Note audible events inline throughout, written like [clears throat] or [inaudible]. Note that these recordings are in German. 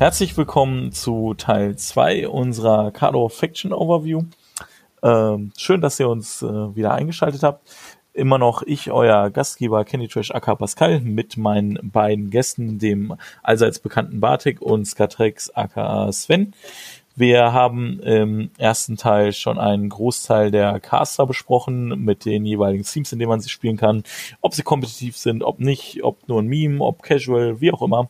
Herzlich willkommen zu Teil 2 unserer Cardo Faction Overview. Ähm, schön, dass ihr uns äh, wieder eingeschaltet habt. Immer noch ich, euer Gastgeber Kenny Trash aka Pascal, mit meinen beiden Gästen, dem allseits bekannten Bartik und Skatrex aka Sven. Wir haben im ersten Teil schon einen Großteil der Caster besprochen mit den jeweiligen Teams, in denen man sie spielen kann. Ob sie kompetitiv sind, ob nicht, ob nur ein Meme, ob casual, wie auch immer.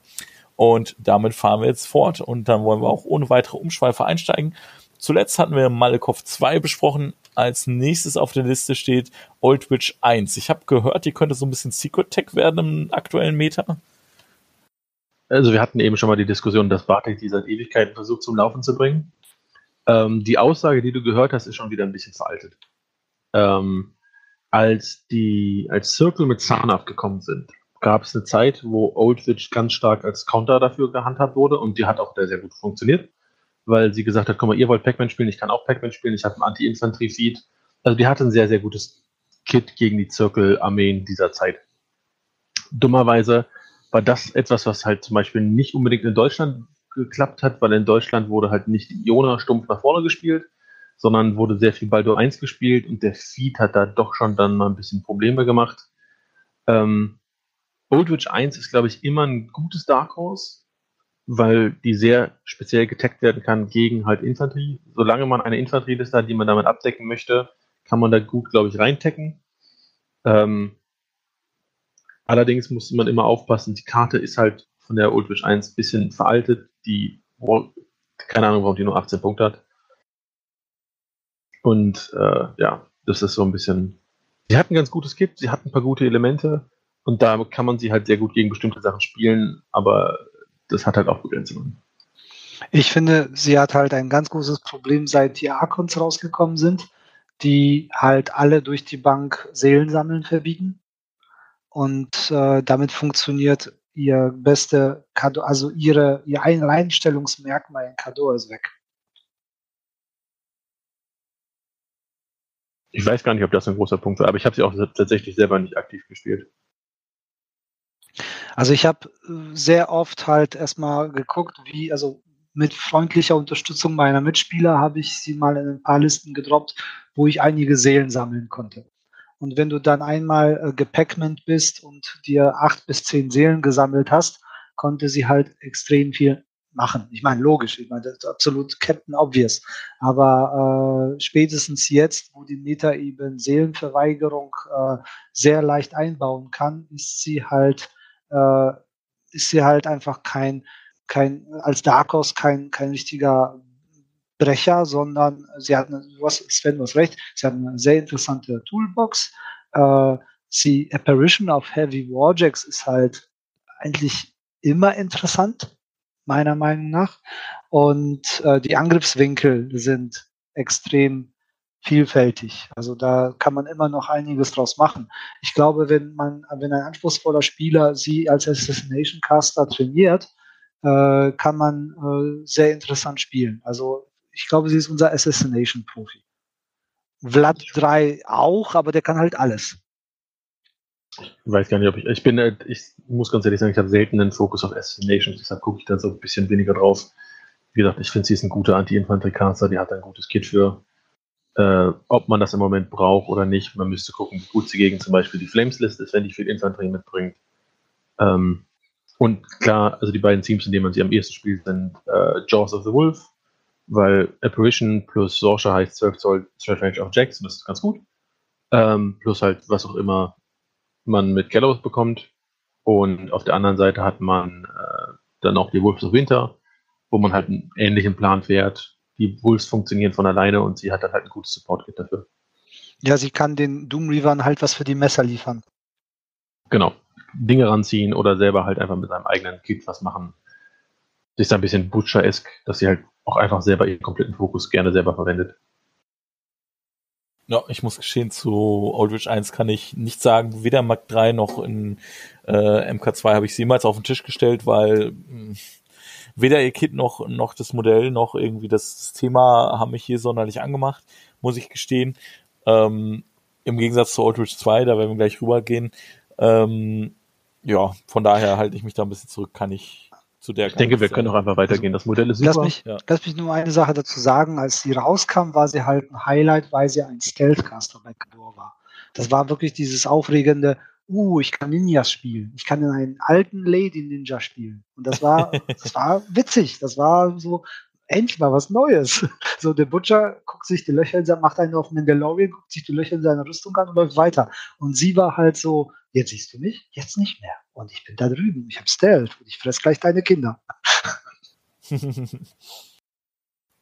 Und damit fahren wir jetzt fort und dann wollen wir auch ohne weitere Umschweife einsteigen. Zuletzt hatten wir Malekov 2 besprochen. Als nächstes auf der Liste steht Old Witch 1. Ich habe gehört, die könnte so ein bisschen Secret Tech werden im aktuellen Meta. Also wir hatten eben schon mal die Diskussion, dass Bartek die seit Ewigkeiten versucht zum Laufen zu bringen. Ähm, die Aussage, die du gehört hast, ist schon wieder ein bisschen veraltet. Ähm, als die als Circle mit Zahnhaft gekommen sind, gab es eine Zeit, wo Old Witch ganz stark als Counter dafür gehandhabt wurde und die hat auch sehr, sehr gut funktioniert, weil sie gesagt hat, guck mal, ihr wollt Pac-Man spielen, ich kann auch Pac-Man spielen, ich habe ein Anti-Infanterie-Feed. Also die hatte ein sehr, sehr gutes Kit gegen die Zirkel-Armeen dieser Zeit. Dummerweise war das etwas, was halt zum Beispiel nicht unbedingt in Deutschland geklappt hat, weil in Deutschland wurde halt nicht Iona stumpf nach vorne gespielt, sondern wurde sehr viel Baldur 1 gespielt und der Feed hat da doch schon dann mal ein bisschen Probleme gemacht. Ähm, Old Witch 1 ist, glaube ich, immer ein gutes Dark Horse, weil die sehr speziell getaggt werden kann gegen halt Infanterie. Solange man eine Infanterieliste hat, die man damit abdecken möchte, kann man da gut, glaube ich, reintecken. Ähm, allerdings muss man immer aufpassen, die Karte ist halt von der Old Witch 1 ein bisschen veraltet. Die, keine Ahnung, warum die nur 18 Punkte hat. Und äh, ja, das ist so ein bisschen. Sie hat ein ganz gutes Kit, sie hat ein paar gute Elemente, und da kann man sie halt sehr gut gegen bestimmte Sachen spielen, aber das hat halt auch Begrenzungen. Ich finde, sie hat halt ein ganz großes Problem, seit die Archons rausgekommen sind, die halt alle durch die Bank Seelensammeln verbieten. Und äh, damit funktioniert ihr beste Kado, also ihre, ihr Alleinstellungsmerkmal in Kado ist weg. Ich weiß gar nicht, ob das ein großer Punkt war, aber ich habe sie auch tatsächlich selber nicht aktiv gespielt. Also ich habe sehr oft halt erstmal geguckt, wie, also mit freundlicher Unterstützung meiner Mitspieler habe ich sie mal in ein paar Listen gedroppt, wo ich einige Seelen sammeln konnte. Und wenn du dann einmal äh, gepackment bist und dir acht bis zehn Seelen gesammelt hast, konnte sie halt extrem viel machen. Ich meine, logisch, ich meine, das ist absolut Captain Obvious. Aber äh, spätestens jetzt, wo die Meta-Ebene Seelenverweigerung äh, sehr leicht einbauen kann, ist sie halt äh, ist sie halt einfach kein, kein als Dark Horse kein, kein richtiger Brecher, sondern sie hat, eine, du hast, Sven, du hast recht, sie hat eine sehr interessante Toolbox. Äh, die Apparition of Heavy Warjacks ist halt eigentlich immer interessant, meiner Meinung nach. Und äh, die Angriffswinkel sind extrem vielfältig. Also da kann man immer noch einiges draus machen. Ich glaube, wenn man, wenn ein anspruchsvoller Spieler sie als Assassination Caster trainiert, äh, kann man äh, sehr interessant spielen. Also ich glaube, sie ist unser Assassination Profi. Vlad 3 auch, aber der kann halt alles. Ich weiß gar nicht, ob ich. Ich bin, äh, ich muss ganz ehrlich sagen, ich habe selten einen Fokus auf Assassinations, deshalb gucke ich da so ein bisschen weniger drauf. Wie gesagt, ich finde, sie ist ein guter Anti-Infanterie-Caster, die hat ein gutes Kit für äh, ob man das im Moment braucht oder nicht. Man müsste gucken, wie gut sie gegen zum Beispiel die Flames-List ist, wenn die viel Infanterie mitbringt. Ähm, und klar, also die beiden Teams, in denen man sie am ehesten spielt, sind äh, Jaws of the Wolf, weil Apparition plus Sorsha heißt 12 Zoll Stretch Range of Jacks, und das ist ganz gut. Ähm, plus halt, was auch immer man mit Gallows bekommt. Und auf der anderen Seite hat man äh, dann auch die Wolves of Winter, wo man halt einen ähnlichen Plan fährt, die Wolves funktionieren von alleine und sie hat dann halt ein gutes Support-Kit dafür. Ja, sie kann den Doom Reavern halt was für die Messer liefern. Genau. Dinge ranziehen oder selber halt einfach mit seinem eigenen Kit was machen. Sie ist ein bisschen Butcher-esque, dass sie halt auch einfach selber ihren kompletten Fokus gerne selber verwendet. Ja, ich muss gestehen, zu Old Witch 1 kann ich nicht sagen, weder Mark 3 noch in äh, MK2 habe ich sie jemals auf den Tisch gestellt, weil mh, hm, weder ihr Kit noch, noch das Modell noch irgendwie das Thema haben mich hier sonderlich angemacht, muss ich gestehen. Ähm, Im Gegensatz zu Old Witch 2, da werden wir gleich rübergehen. Ähm, ja, von daher halte ich mich da ein bisschen zurück, kann ich zu der. Ich denke, wir können auch einfach weitergehen. Das Modell ist super. Lass mich, ja. lass mich nur eine Sache dazu sagen. Als sie rauskam, war sie halt ein Highlight, weil sie ein Stealthcaster bei war. Das war wirklich dieses aufregende, uh, ich kann Ninjas spielen. Ich kann in einen alten Lady Ninja spielen. Und das war, [laughs] das war witzig. Das war so, endlich mal was Neues. [laughs] So, der Butcher guckt sich die Löcher in seiner, macht einen auf Mandalorian, guckt sich die Löcher in seiner Rüstung an und läuft weiter. Und sie war halt so, jetzt siehst du mich, jetzt nicht mehr. Und ich bin da drüben, ich habe Stealth und ich fress gleich deine Kinder. [laughs]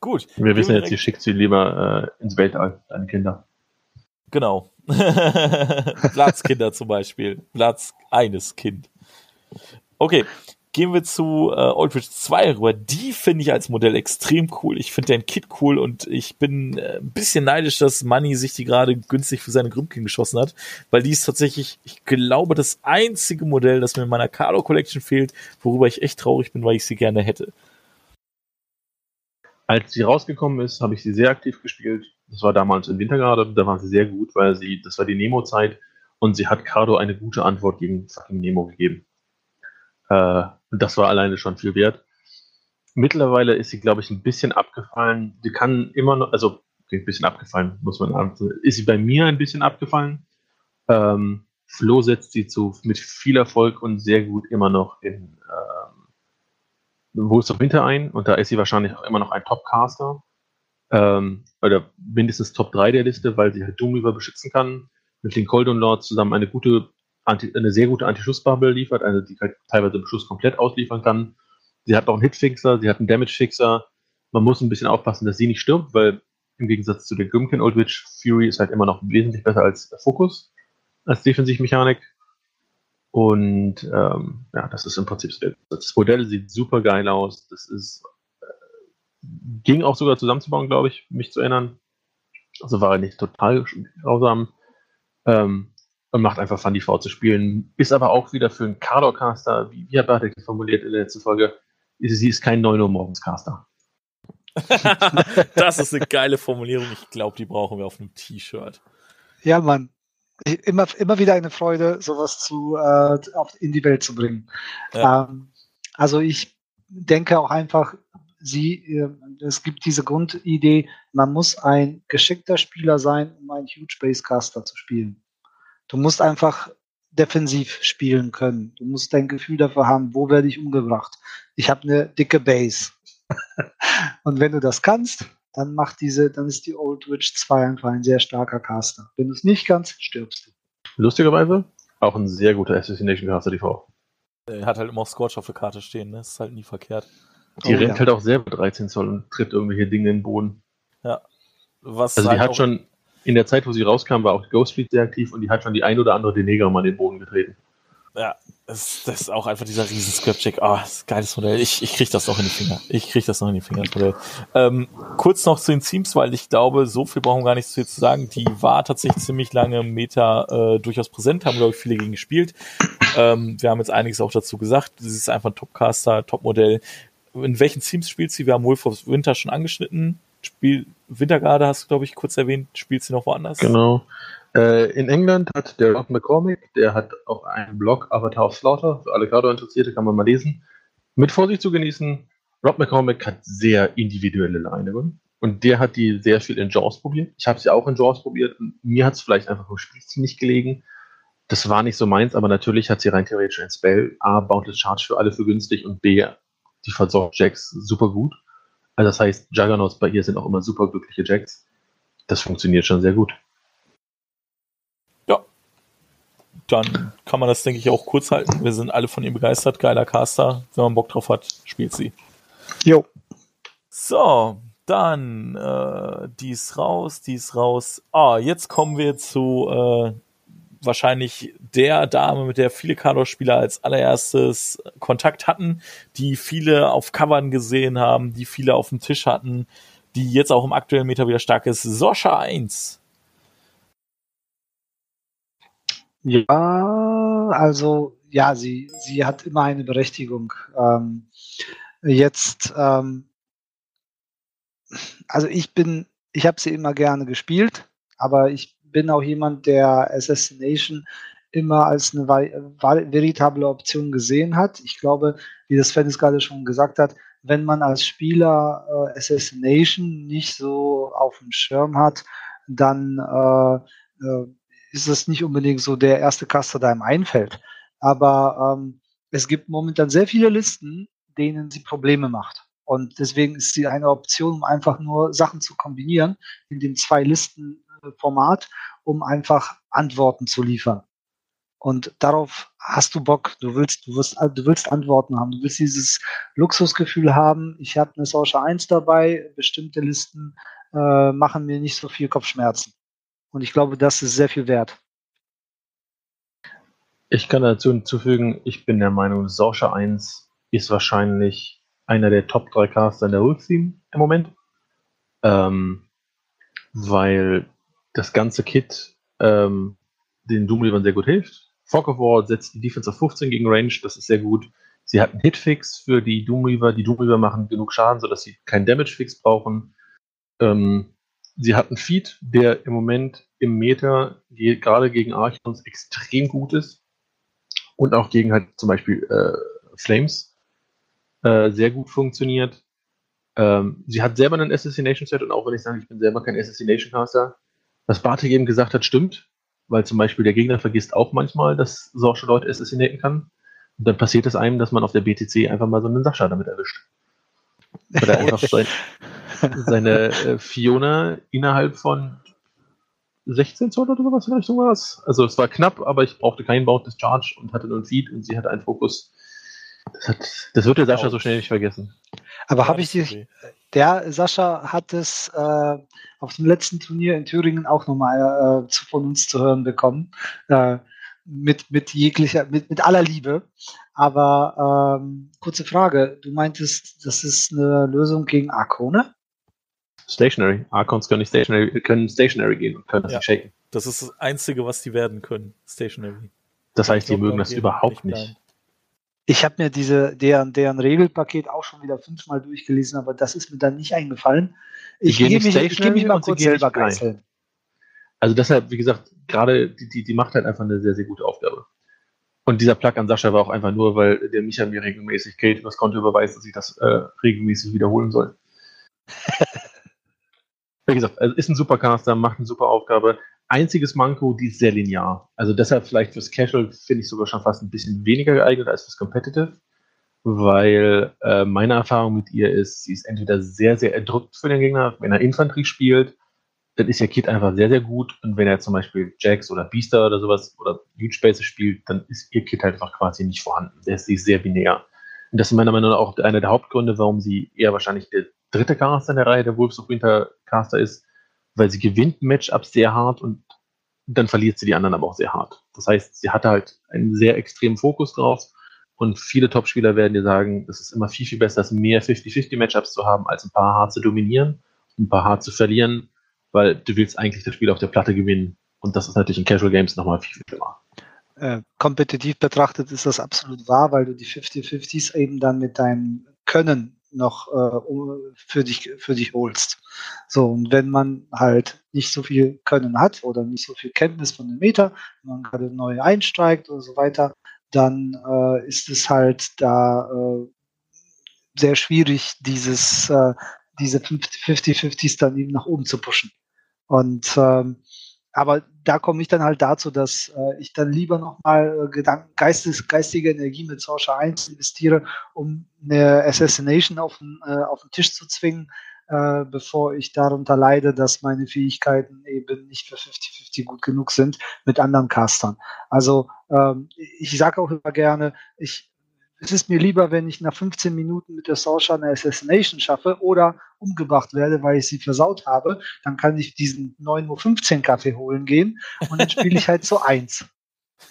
Gut. Wir wissen jetzt, ihr schickt sie lieber äh, ins Weltall, deine Kinder. Genau. [laughs] Platzkinder zum Beispiel. Platz eines Kind. Okay, gehen wir zu äh, Old Bridge 2 rüber. Die finde ich als Modell extrem cool. Ich finde den Kit cool und ich bin äh, ein bisschen neidisch, dass Money sich die gerade günstig für seine Grümpkin geschossen hat, weil die ist tatsächlich, ich glaube, das einzige Modell, das mir in meiner Carlo Collection fehlt, worüber ich echt traurig bin, weil ich sie gerne hätte. Als sie rausgekommen ist, habe ich sie sehr aktiv gespielt. Das war damals im Winter gerade, da war sie sehr gut, weil sie, das war die Nemo-Zeit und sie hat Cardo eine gute Antwort gegen fucking Nemo gegeben. Äh, das war alleine schon viel wert. Mittlerweile ist sie, glaube ich, ein bisschen abgefallen. Sie kann immer noch, also ein bisschen abgefallen, muss man sagen. Ist sie bei mir ein bisschen abgefallen. Ähm, Flo setzt sie zu, mit viel Erfolg und sehr gut immer noch in ähm, Wolves of Winter ein und da ist sie wahrscheinlich auch immer noch ein Top-Caster. Ähm, oder mindestens Top 3 der Liste, weil sie halt Doomweaver beschützen kann. Mit den Coldon Lords zusammen eine gute Anti, eine sehr gute Anti-Schuss-Bubble liefert, also die halt teilweise im Schuss komplett ausliefern kann. Sie hat auch einen Hitfixer, sie hat einen Damage-Fixer. Man muss ein bisschen aufpassen, dass sie nicht stirbt, weil im Gegensatz zu der Grimkin Old Witch, Fury ist halt immer noch wesentlich besser als Fokus, als Defensivmechanik. Und ähm, ja, das ist im Prinzip das Modell sieht super geil aus. Das ist ging auch sogar zusammenzubauen, glaube ich, mich zu erinnern. Also war er nicht total grausam. Ähm, und macht einfach Fun, die Frau zu spielen. Ist aber auch wieder für einen Cardor-Caster, wie, wie hat Bartek formuliert in der letzten Folge, sie ist kein 9 Uhr morgens Caster. [laughs] das ist eine geile Formulierung. Ich glaube, die brauchen wir auf einem T-Shirt. Ja, Mann. Immer, immer wieder eine Freude, sowas zu, äh, in die Welt zu bringen. Ja. Ähm, also ich denke auch einfach, sie, äh, es gibt diese Grundidee, man muss ein geschickter Spieler sein, um einen Huge Base Caster zu spielen. Du musst einfach defensiv spielen können. Du musst dein Gefühl dafür haben, wo werde ich umgebracht. Ich habe eine dicke Base. [laughs] und wenn du das kannst, dann macht diese, dann ist die Old Witch 2 einfach ein sehr starker Caster. Wenn du es nicht kannst, stirbst du. Lustigerweise auch ein sehr guter Assassination Caster TV. Er hat halt immer Scorch auf der Karte stehen, ne? Das ist halt nie verkehrt. Die oh, rennt ja. halt auch selber 13 Zoll und tritt irgendwelche Dinge in den Boden. Ja. Was also die halt hat schon, in der Zeit, wo sie rauskam, war auch Ghost Fleet sehr aktiv und die hat schon die ein oder andere Deneger mal in den Boden getreten. Ja, das, das ist auch einfach dieser riesen Script-Check. Ah, oh, geiles Modell. Ich, ich krieg das noch in die Finger. Ich krieg das noch in die Finger, das Modell. Ähm, kurz noch zu den Teams, weil ich glaube, so viel brauchen wir gar nicht zu zu sagen. Die war tatsächlich ziemlich lange im Meta äh, durchaus präsent, haben, glaube ich, viele gegen gespielt. Ähm, wir haben jetzt einiges auch dazu gesagt. Sie ist einfach ein Topcaster, Topmodell. In welchen Teams spielt sie? Wir haben Wolf of Winter schon angeschnitten. Spiel Wintergarde hast du, glaube ich, kurz erwähnt. Spielt sie noch woanders? Genau. Äh, in England hat der Rob McCormick, der hat auch einen Blog Avatar of Slaughter. Für alle Gardo-Interessierte kann man mal lesen. Mit Vorsicht zu genießen. Rob McCormick hat sehr individuelle Leinen. Und der hat die sehr viel in Jaws probiert. Ich habe sie auch in Jaws probiert. Mir hat es vielleicht einfach im Spielziel nicht gelegen. Das war nicht so meins, aber natürlich hat sie rein theoretisch ein Spell. A, Boundless Charge für alle für günstig und B, die versorgt Jacks super gut. Also das heißt, Juggernauts bei ihr sind auch immer super glückliche Jacks. Das funktioniert schon sehr gut. Ja. Dann kann man das, denke ich, auch kurz halten. Wir sind alle von ihm begeistert. Geiler Caster. Wenn man Bock drauf hat, spielt sie. Jo. So, dann, äh, die ist raus, die ist raus. Ah, jetzt kommen wir zu äh, wahrscheinlich der Dame, mit der viele Kardorf-Spieler als allererstes Kontakt hatten, die viele auf Covern gesehen haben, die viele auf dem Tisch hatten, die jetzt auch im aktuellen Meter wieder stark ist. Soscha 1. Ja, also ja, sie, sie hat immer eine Berechtigung. Ähm, jetzt, ähm, also ich bin, ich habe sie immer gerne gespielt, aber ich bin auch jemand, der Assassination immer als eine veritable Option gesehen hat. Ich glaube, wie das Fennis gerade schon gesagt hat, wenn man als Spieler äh, Assassination nicht so auf dem Schirm hat, dann äh, äh, ist es nicht unbedingt so der erste Caster, der einem einfällt. Aber ähm, es gibt momentan sehr viele Listen, denen sie Probleme macht. Und deswegen ist sie eine Option, um einfach nur Sachen zu kombinieren in dem zwei Listen Format, um einfach Antworten zu liefern. Und darauf hast du Bock. Du willst, du wirst, du willst Antworten haben. Du willst dieses Luxusgefühl haben. Ich habe eine Social 1 dabei. Bestimmte Listen äh, machen mir nicht so viel Kopfschmerzen. Und ich glaube, das ist sehr viel wert. Ich kann dazu hinzufügen, ich bin der Meinung, Sorsha 1 ist wahrscheinlich einer der Top 3 Caster in der Wolf-Team im Moment. Ähm, weil das ganze Kit ähm, den Doomreavern sehr gut hilft. Fog of War setzt die Defense auf 15 gegen Range, das ist sehr gut. Sie hat einen Hitfix für die Doomreaver. Die Doomreaver machen genug Schaden, sodass sie keinen Damage-Fix brauchen. Ähm, sie hat einen Feed, der im Moment im Meter gerade gegen Archons extrem gut ist. Und auch gegen halt zum Beispiel äh, Flames äh, sehr gut funktioniert. Ähm, sie hat selber einen Assassination Set und auch wenn ich sage, ich bin selber kein Assassination Caster, was Bartek eben gesagt hat, stimmt, weil zum Beispiel der Gegner vergisst auch manchmal, dass solche Leute assassinaten kann. Und dann passiert es einem, dass man auf der BTC einfach mal so einen Sascha damit erwischt. Weil er einfach sein, [laughs] seine äh, Fiona innerhalb von 16 Zoll oder sowas in Richtung war es. Also es war knapp, aber ich brauchte keinen Bound Discharge und hatte nur einen Feed und sie hatte einen Fokus. Das, hat, das wird der Sascha so schnell nicht vergessen. Aber habe ich die, der Sascha hat es äh, auf dem letzten Turnier in Thüringen auch nochmal äh, von uns zu hören bekommen. Äh, mit, mit jeglicher, mit, mit aller Liebe. Aber ähm, kurze Frage, du meintest, das ist eine Lösung gegen Arkone? Stationary. Archons können nicht stationary, können stationary gehen und können das Ja. nicht shaken. Das ist das Einzige, was die werden können. Stationary. Das heißt, die mögen da das überhaupt nicht nicht. Ich habe mir diese, deren, deren Regelpaket auch schon wieder fünfmal durchgelesen, aber das ist mir dann nicht eingefallen. Ich gehe mich, ich geh mich mal kurz selber geißeln. Also deshalb, wie gesagt, gerade die, die, die macht halt einfach eine sehr, sehr gute Aufgabe. Und dieser Plug an Sascha war auch einfach nur, weil der Micha mir regelmäßig Geld übers Konto überweist, dass ich das äh, regelmäßig wiederholen soll. [laughs] wie gesagt, also ist ein super Caster, macht eine super Aufgabe. Einziges Manko, die ist sehr linear. Also deshalb vielleicht fürs Casual finde ich sogar schon fast ein bisschen weniger geeignet als fürs Competitive, weil äh, meine Erfahrung mit ihr ist, sie ist entweder sehr, sehr erdrückt für den Gegner, wenn er Infanterie spielt, dann ist ihr Kit einfach sehr, sehr gut. Und wenn er zum Beispiel Jax oder Beaster oder sowas oder Huge Spaces spielt, dann ist ihr Kit halt einfach quasi nicht vorhanden. Der ist sie sehr binär. Und das ist meiner Meinung nach auch einer der Hauptgründe, warum sie eher wahrscheinlich der dritte Caster in der Reihe der Wolves of Winter Caster ist, weil sie gewinnt Matchups sehr hart und dann verliert sie die anderen aber auch sehr hart. Das heißt, sie hatte halt einen sehr extremen Fokus drauf und viele Topspieler werden dir sagen, es ist immer viel, viel besser, mehr 50-50 Matchups zu haben, als ein paar hart zu dominieren, ein paar hart zu verlieren, weil du willst eigentlich das Spiel auf der Platte gewinnen und das ist natürlich in Casual Games nochmal viel, viel schlimmer. Äh, kompetitiv betrachtet ist das absolut wahr, weil du die 50-50s eben dann mit deinem Können noch äh, für, dich, für dich holst. So, und wenn man halt nicht so viel Können hat oder nicht so viel Kenntnis von dem Meter, wenn man gerade neu einsteigt oder so weiter, dann äh, ist es halt da äh, sehr schwierig, dieses, äh, diese 50-50s dann eben nach oben zu pushen. Und ähm, aber da komme ich dann halt dazu, dass äh, ich dann lieber nochmal äh, Gedanken, Geistes, geistige Energie mit Sorsha 1 investiere, um eine Assassination auf den, äh, auf den Tisch zu zwingen, äh, bevor ich darunter leide, dass meine Fähigkeiten eben nicht für 50-50 gut genug sind mit anderen Castern. Also ähm, ich sage auch immer gerne, ich es ist mir lieber, wenn ich nach 15 Minuten mit der Sorsha eine Assassination schaffe oder umgebracht werde, weil ich sie versaut habe. Dann kann ich diesen 9.15 Uhr Kaffee holen gehen und dann spiele ich halt so [laughs] eins.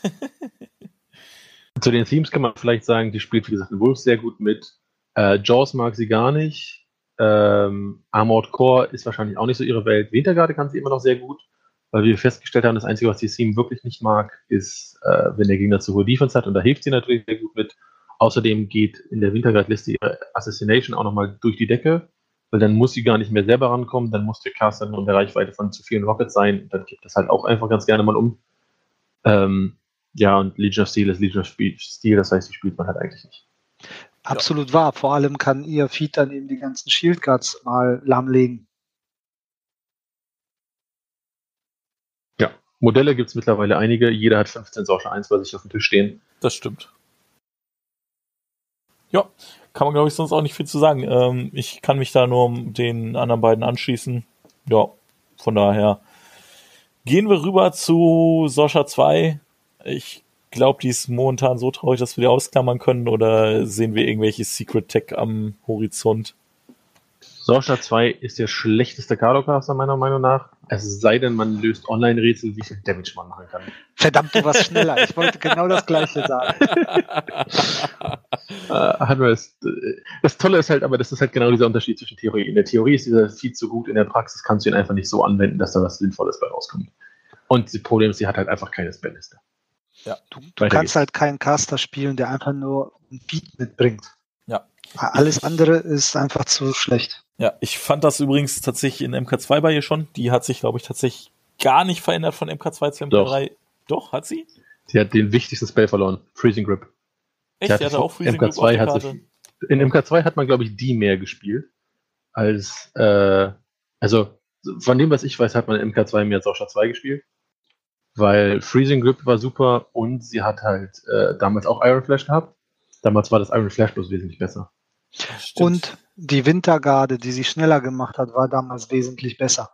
[laughs] Zu den Themes kann man vielleicht sagen, die spielt, wie gesagt, Wolf sehr gut mit. Äh, Jaws mag sie gar nicht. Ähm, Armored Core ist wahrscheinlich auch nicht so ihre Welt. Wintergarde kann sie immer noch sehr gut, weil wir festgestellt haben, das Einzige, was die Theme wirklich nicht mag, ist, äh, wenn der Gegner zu hohe Defense hat und da hilft sie natürlich sehr gut mit. Außerdem geht in der Winterguard-Liste ihre Assassination auch nochmal durch die Decke, weil dann muss sie gar nicht mehr selber rankommen, dann muss der Caster nur in der Reichweite von zu vielen Rockets sein, und dann kippt das halt auch einfach ganz gerne mal um. Ähm, ja, und Legion of Steel ist Legion of Steel, das heißt, die spielt man halt eigentlich nicht. Absolut ja. wahr. Vor allem kann ihr Feed dann eben die ganzen Shield Guards mal lahmlegen. Ja, Modelle gibt es mittlerweile einige. Jeder hat 15 Sorge 1 bei sich auf dem Tisch stehen. Das stimmt. Ja, kann man glaube ich sonst auch nicht viel zu sagen. Ähm, ich kann mich da nur den anderen beiden anschließen. Ja, von daher gehen wir rüber zu Soscha 2. Ich glaube, die ist momentan so traurig, dass wir die ausklammern können oder sehen wir irgendwelche Secret Tech am Horizont? Sorsha 2 ist der schlechteste Cardocaster meiner Meinung nach. Es sei denn, man löst Online-Rätsel, wie viel Damage man machen kann. Verdammt, du warst schneller. Ich wollte genau das Gleiche sagen. [laughs] äh, das, das Tolle ist halt aber, das ist halt genau dieser Unterschied zwischen Theorie. In der Theorie ist dieser viel zu gut, in der Praxis kannst du ihn einfach nicht so anwenden, dass da was Sinnvolles bei rauskommt. Und das Problem ist, sie hat halt einfach keine Spellliste. Ja. Du, du kannst geht's. halt keinen Caster spielen, der einfach nur ein Beat mitbringt. Alles andere ist einfach zu schlecht. Ja, ich fand das übrigens tatsächlich in MK2 bei ihr schon. Die hat sich, glaube ich, tatsächlich gar nicht verändert von MK2 zu MK3. Doch, Doch hat sie? Die hat den wichtigsten Spell verloren. Freezing Grip. Echt? Die hatte, die hatte auch Freezing MK2 Grip hat sich, In MK2 hat man, glaube ich, die mehr gespielt. Als, äh, also, von dem, was ich weiß, hat man in MK2 mehr als auch 2 gespielt. Weil Freezing Grip war super und sie hat halt äh, damals auch Iron Flash gehabt. Damals war das Iron Flash bloß wesentlich besser. Und die Wintergarde, die sie schneller gemacht hat, war damals wesentlich besser.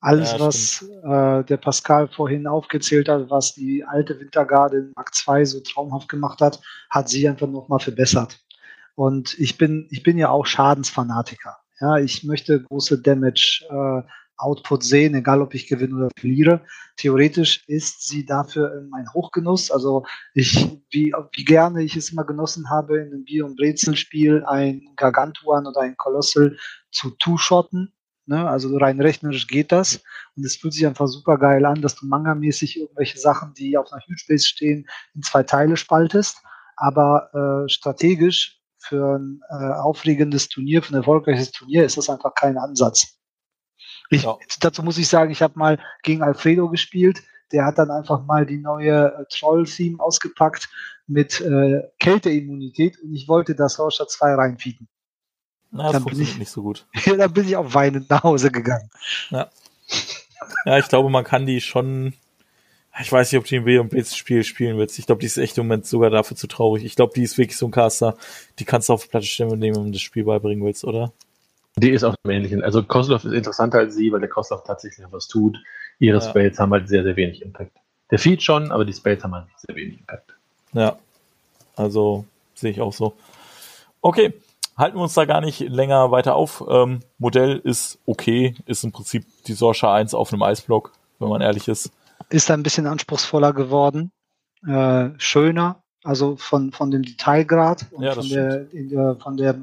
Alles, ja, was äh, der Pascal vorhin aufgezählt hat, was die alte Wintergarde in Mark II so traumhaft gemacht hat, hat sie einfach nochmal verbessert. Und ich bin, ich bin ja auch Schadensfanatiker. Ja, ich möchte große Damage äh, Output sehen, egal ob ich gewinne oder verliere. Theoretisch ist sie dafür ein Hochgenuss. Also ich, wie, wie gerne ich es immer genossen habe, in einem Bier- und Brezelspiel ein Gargantuan oder ein Kolossal zu two-shotten. Ne? Also rein rechnerisch geht das. Und es fühlt sich einfach super geil an, dass du manga-mäßig irgendwelche Sachen, die auf einer Huge Base stehen, in zwei Teile spaltest. Aber äh, strategisch für ein äh, aufregendes Turnier, für ein erfolgreiches Turnier ist das einfach kein Ansatz. Ich, ja. Dazu muss ich sagen, ich habe mal gegen Alfredo gespielt. Der hat dann einfach mal die neue äh, Troll-Theme ausgepackt mit äh, Kälteimmunität und ich wollte das Horscher 2 reinfieten. Na, das dann funktioniert ich, nicht so gut. [laughs] dann bin ich auch weinend nach Hause gegangen. Ja. ja, ich glaube, man kann die schon. Ich weiß nicht, ob die im W und B Spiel spielen wird. Ich glaube, die ist echt im Moment sogar dafür zu traurig. Ich glaube, die ist wirklich so ein Caster, die kannst du auf die Platte stellen, wenn du das Spiel beibringen willst, oder? Die ist auch im Ähnlichen. Also Koslov ist interessanter als sie, weil der Koslov tatsächlich was tut. Ihre ja. Spells haben halt sehr, sehr wenig Impact. Der Feed schon, aber die Spells haben halt sehr wenig Impact. Ja, also sehe ich auch so. Okay, halten wir uns da gar nicht länger weiter auf. Ähm, Modell ist okay, ist im Prinzip die Sorsha 1 auf einem Eisblock, wenn man ehrlich ist. Ist ein bisschen anspruchsvoller geworden, äh, schöner, also von, von dem Detailgrad und ja, von, der, der, von der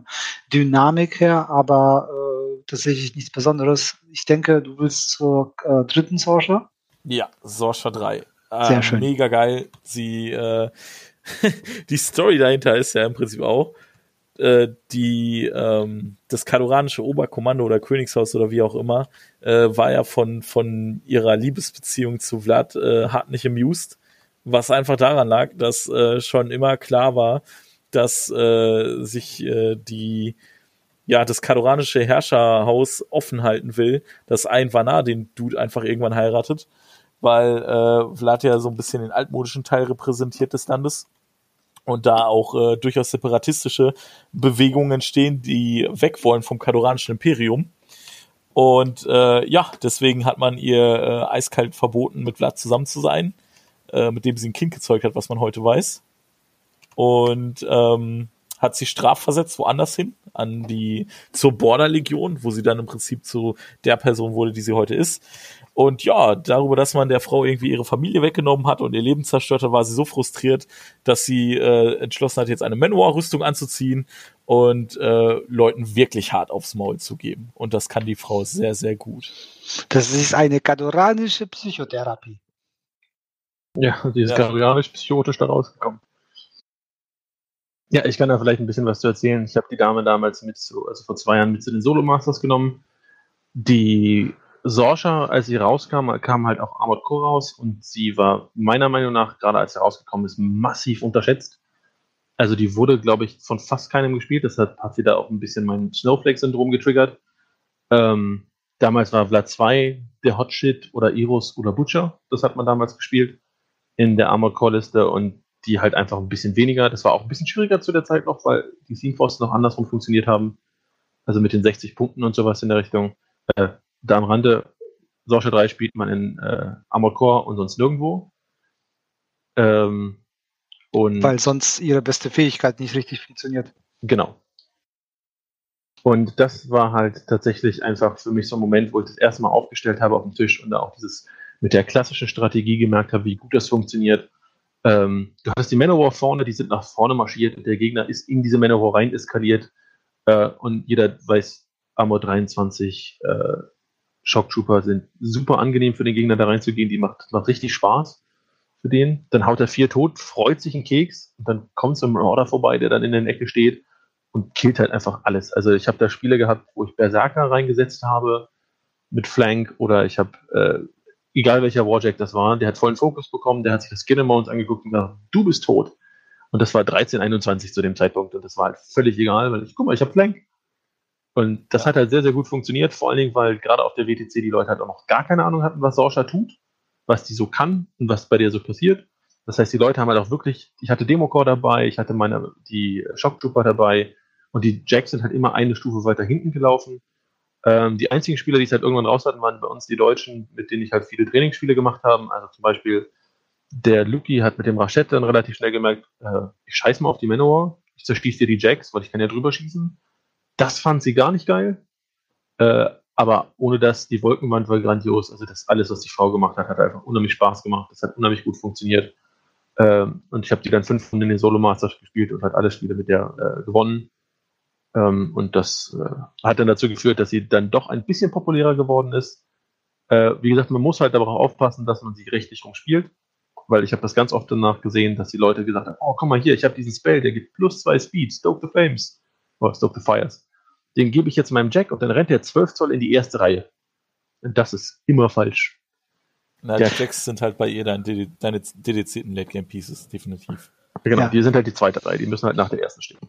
Dynamik her, aber äh, tatsächlich nichts Besonderes. Ich denke, du willst zur äh, dritten Sorsha? Ja, Sorsha 3. Äh, Sehr schön. Mega geil. Sie, äh, [laughs] die Story dahinter ist ja im Prinzip auch, äh, die ähm, das kadoranische Oberkommando oder Königshaus oder wie auch immer äh, war ja von von ihrer Liebesbeziehung zu Vlad äh, hart nicht amused was einfach daran lag, dass äh, schon immer klar war, dass äh, sich äh, die ja das kadoranische Herrscherhaus offen halten will, dass ein Vanar den Dude einfach irgendwann heiratet, weil äh, Vlad ja so ein bisschen den altmodischen Teil repräsentiert des Landes und da auch äh, durchaus separatistische Bewegungen stehen, die weg wollen vom kadoranischen Imperium. Und äh, ja, deswegen hat man ihr äh, eiskalt verboten, mit Vlad zusammen zu sein. Äh, mit dem sie ein Kind gezeugt hat, was man heute weiß. Und ähm, hat sie strafversetzt woanders hin, an die, zur Border-Legion, wo sie dann im Prinzip zu der Person wurde, die sie heute ist. Und ja, darüber, dass man der Frau irgendwie ihre Familie weggenommen hat und ihr Leben zerstört hat, war sie so frustriert, dass sie äh, entschlossen hat, jetzt eine Manowar-Rüstung anzuziehen und äh, Leuten wirklich hart aufs Maul zu geben. Und das kann die Frau sehr, sehr gut. Das ist eine kadoranische Psychotherapie. Ja, die ist ja. kadoranisch-psychotisch da rausgekommen. Ja, ich kann da vielleicht ein bisschen was zu erzählen. Ich habe die Dame damals mit zu, also vor zwei Jahren mit zu den Solo Masters genommen. Die Sorsha, als sie rauskam, kam halt auch Armored Core raus und sie war meiner Meinung nach, gerade als sie rausgekommen ist, massiv unterschätzt. Also die wurde, glaube ich, von fast keinem gespielt. Deshalb hat sie da auch ein bisschen mein Snowflake-Syndrom getriggert. Ähm, damals war Vlad 2 der Hotshit oder Eros oder Butcher. Das hat man damals gespielt in der Armored Core Liste und die halt einfach ein bisschen weniger. Das war auch ein bisschen schwieriger zu der Zeit noch, weil die Teamforces noch andersrum funktioniert haben. Also mit den 60 Punkten und sowas in der Richtung. Äh, da am Rande, Sorsha 3 spielt man in äh, Armored Core und sonst nirgendwo. Ähm, und Weil sonst ihre beste Fähigkeit nicht richtig funktioniert. Genau. Und das war halt tatsächlich einfach für mich so ein Moment, wo ich das erste Mal aufgestellt habe auf dem Tisch und da auch dieses mit der klassischen Strategie gemerkt habe, wie gut das funktioniert. Ähm, du hattest die Manowar vorne, die sind nach vorne marschiert und der Gegner ist in diese Manowar rein eskaliert. Äh, und jeder weiß, Armor 23 äh, Shock Trooper sind super angenehm für den Gegner da reinzugehen. Die macht, macht richtig Spaß für den. Dann haut er vier tot, freut sich einen Keks und dann kommt so ein Order vorbei, der dann in der Ecke steht und killt halt einfach alles. Also ich habe da Spiele gehabt, wo ich Berserker reingesetzt habe mit Flank oder ich habe, äh, egal welcher Warjack das war, der hat vollen Fokus bekommen, der hat sich das Skin Amounts angeguckt und gesagt, du bist tot. Und das war 1321 zu dem Zeitpunkt und das war halt völlig egal, weil ich, guck mal, ich habe Flank. Und das ja. hat halt sehr, sehr gut funktioniert, vor allen Dingen, weil gerade auf der WTC die Leute halt auch noch gar keine Ahnung hatten, was Sorsha tut, was die so kann und was bei dir so passiert. Das heißt, die Leute haben halt auch wirklich, ich hatte Democore dabei, ich hatte meine, die Shock Trooper dabei und die Jacks sind halt immer eine Stufe weiter hinten gelaufen. Ähm, die einzigen Spieler, die es halt irgendwann raus hatten, waren bei uns die Deutschen, mit denen ich halt viele Trainingsspiele gemacht habe. Also zum Beispiel der Luki hat mit dem Rachette dann relativ schnell gemerkt, äh, ich scheiß mal auf die Manowar, ich zerschieße dir die Jacks, weil ich kann ja drüber schießen. Das fand sie gar nicht geil. Äh, aber ohne das, die Wolkenwand war grandios. Also das alles, was die Frau gemacht hat, hat einfach unheimlich Spaß gemacht. Das hat unheimlich gut funktioniert. Ähm, und ich habe die dann fünf Runden in den Solo Masters gespielt und halt alle Spiele mit der äh, gewonnen. Ähm, und das äh, hat dann dazu geführt, dass sie dann doch ein bisschen populärer geworden ist. Äh, wie gesagt, man muss halt darauf aufpassen, dass man sie richtig rumspielt. Weil ich habe das ganz oft danach gesehen, dass die Leute gesagt haben, oh, komm mal hier, ich habe diesen Spell, der gibt plus zwei Speed, Stoke the Flames. Oder Stoke the Fires. Den gebe ich jetzt meinem Jack und dann rennt er 12 Zoll in die erste Reihe. Und das ist immer falsch. Na, die Jacks sind halt bei ihr deine, deine dedizierten Late Game Pieces, definitiv. Genau, ja. die sind halt die zweite Reihe, die müssen halt nach der ersten stehen.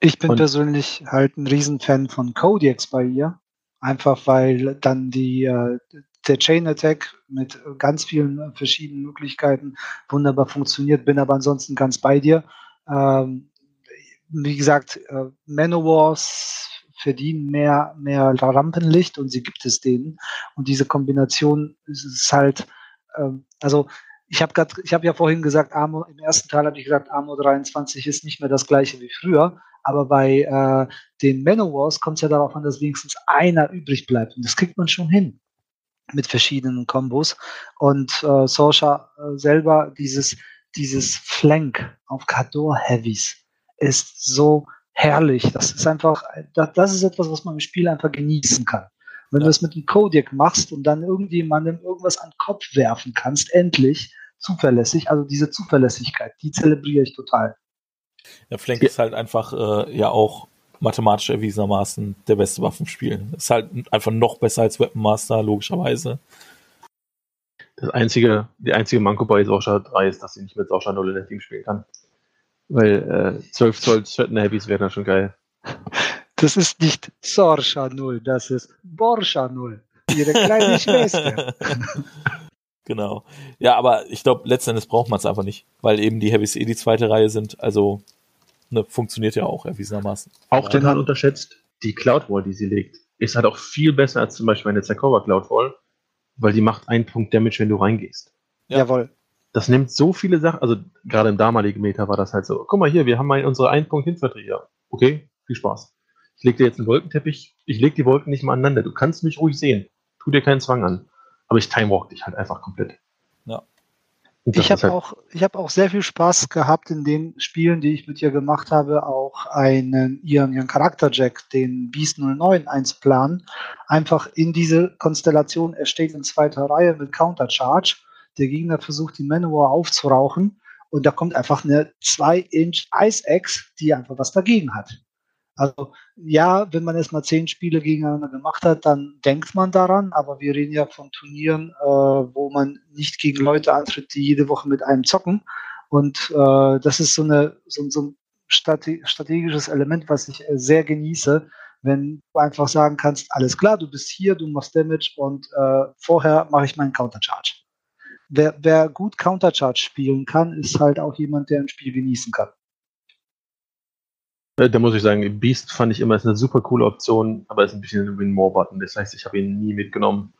Ich bin und persönlich halt ein Riesenfan von Kodiaks bei ihr. Einfach weil dann die, äh, der Chain Attack mit ganz vielen verschiedenen Möglichkeiten wunderbar funktioniert, bin aber ansonsten ganz bei dir. Ähm, wie gesagt, äh, Manowars verdienen mehr, mehr Rampenlicht und sie gibt es denen. Und diese Kombination ist halt, ähm, also ich habe gerade, ich habe ja vorhin gesagt, Armo, im ersten Teil habe ich gesagt, Armo 23 ist nicht mehr das gleiche wie früher, aber bei äh, den Manowars kommt es ja darauf an, dass wenigstens einer übrig bleibt. Und das kriegt man schon hin mit verschiedenen Kombos. Und äh, Sorsha äh, selber, dieses, dieses Flank auf Kador Heavies ist so herrlich. Das ist einfach, das, das ist etwas, was man im Spiel einfach genießen kann. Wenn du es mit einem Kodiak machst und dann irgendjemandem irgendwas an den Kopf werfen kannst, endlich zuverlässig, also diese Zuverlässigkeit, die zelebriere ich total. Ja, Flank ist halt einfach äh, ja auch mathematisch erwiesenermaßen der beste Waffenspiel. Ist halt einfach noch besser als Weapon Master, logischerweise. Das einzige, die einzige Manko bei Sorsha 3 ist, dass sie nicht mit Sorsha 0 in der Team spielen kann. Weil äh, 12 Zoll Certain Heavies wären dann schon geil. Das ist nicht Sorsha 0, das ist Borscha 0. Ihre kleine [laughs] Schwester. [laughs] genau. Ja, aber ich glaube, letztendlich braucht man es einfach nicht, weil eben die Heavies eh die zweite Reihe sind. Also ne, funktioniert ja auch erwiesenermaßen. Auch den hat unterschätzt, die Cloud Wall, die sie legt, ist halt auch viel besser als zum Beispiel eine Zerkova Cloud Wall, weil die macht einen Punkt Damage, wenn du reingehst. Ja. Jawohl. das nimmt so viele Sachen, also gerade im damaligen Meta war das halt so, guck mal hier, wir haben mal unsere einen Punkt Infanterie. Okay, viel Spaß. Ich leg dir jetzt einen Wolkenteppich, ich leg die Wolken nicht mal aneinander, du kannst mich ruhig sehen. Tu dir keinen Zwang an. Aber ich timewalk dich halt einfach komplett. Ja. Ich habe halt auch, ich habe auch sehr viel Spaß gehabt in den Spielen, die ich mit ihr gemacht habe, auch einen ihren, ihren Charakterjack, den Beast 09 einzuplanen. Einfach in diese Konstellation, er steht in zweiter Reihe mit Countercharge. Der Gegner versucht die Manowar aufzurauchen und da kommt einfach eine 2-Inch Ice Axe, die einfach was dagegen hat. Also ja, wenn man erst mal zehn Spiele gegeneinander gemacht hat, dann denkt man daran, aber wir reden ja von Turnieren, äh, wo man nicht gegen Leute antritt, die jede Woche mit einem zocken. Und äh, das ist so, eine, so, so ein strategisches Element, was ich äh, sehr genieße, wenn du einfach sagen kannst, alles klar, du bist hier, du machst Damage und äh, vorher mache ich meinen Countercharge. Wer, wer gut Countercharge spielen kann, ist halt auch jemand, der ein Spiel genießen kann. Äh, da muss ich sagen, Beast fand ich immer ist eine super coole Option, aber ist ein bisschen ein Win-More-Button. Das heißt, ich habe ihn nie mitgenommen.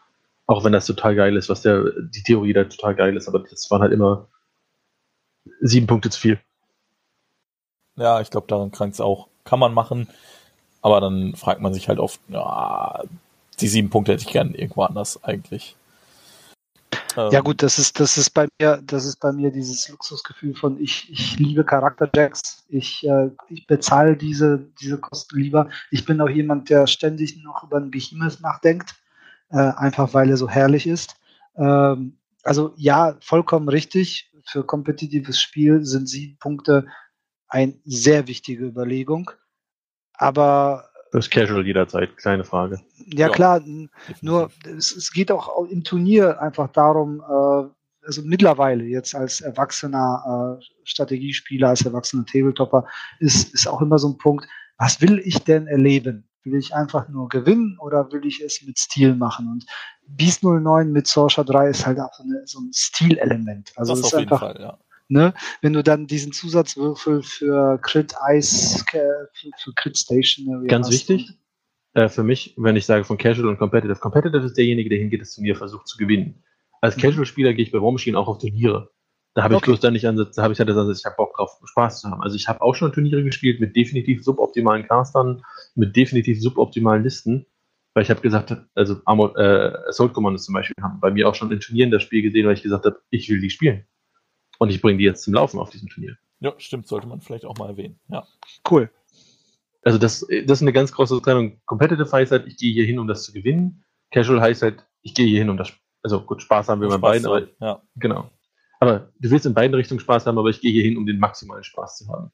Auch wenn das total geil ist, was der, die Theorie da total geil ist, aber das waren halt immer sieben Punkte zu viel. Ja, ich glaube, daran krankt es auch. Kann man machen, aber dann fragt man sich halt oft, ja, die sieben Punkte hätte ich gern irgendwo anders eigentlich. Ähm, ja gut, das ist, das ist bei mir, das ist bei mir dieses Luxusgefühl von ich, ich liebe Charakterjacks, ich, äh, ich bezahle diese, diese Kosten lieber. Ich bin auch jemand, der ständig noch über ein Behemoth nachdenkt, äh, einfach weil er so herrlich ist. Ähm, also ja, vollkommen richtig. Für kompetitives Spiel sind sieben Punkte eine sehr wichtige Überlegung. Aber das ist casual jederzeit, kleine Frage. Ja, ja. klar, nur es, es, geht auch im Turnier einfach darum, äh, also mittlerweile jetzt als erwachsener äh, Strategiespieler, als erwachsener Tabletopper, ist, ist auch immer so ein Punkt, was will ich denn erleben? Will ich einfach nur gewinnen oder will ich es mit Stil machen? Und Beast 09 mit Sorcerer 3 ist halt auch so, eine, so ein Stilelement. Also das, ist auf einfach, jeden Fall, ja. Ne? Wenn du dann diesen Zusatzwürfel für Crit Ice, für, Crit Stationary Ganz hast. wichtig, äh, für mich, wenn ich sage von Casual und Competitive. Competitive ist derjenige, der hingeht, das Turnier versucht zu gewinnen. Als mhm. Casual-Spieler gehe ich bei War Machine auch auf Turniere. Da habe ich okay. bloß dann nicht Ansatz, da habe ich halt das Ansatz, ich habe Bock drauf, Spaß zu haben. Also ich habe auch schon Turniere gespielt mit definitiv suboptimalen Castern, mit definitiv suboptimalen Listen, weil ich habe gesagt, also Armor, äh, Assault Commandos zum Beispiel haben bei mir auch schon in Turnieren das Spiel gesehen, weil ich gesagt habe, ich will die spielen. Und ich bringe die jetzt zum Laufen auf diesem Turnier. Ja, stimmt, sollte man vielleicht auch mal erwähnen. Ja. Cool. Also das, das ist eine ganz große Trennung. Competitive heißt halt, ich gehe hier hin, um das zu gewinnen. Casual heißt halt, ich gehe hier hin, um das, also gut, Spaß haben wir bei beiden, aber, ja. genau. Aber du willst in beiden Richtungen Spaß haben, aber ich gehe hier hin, um den maximalen Spaß zu haben.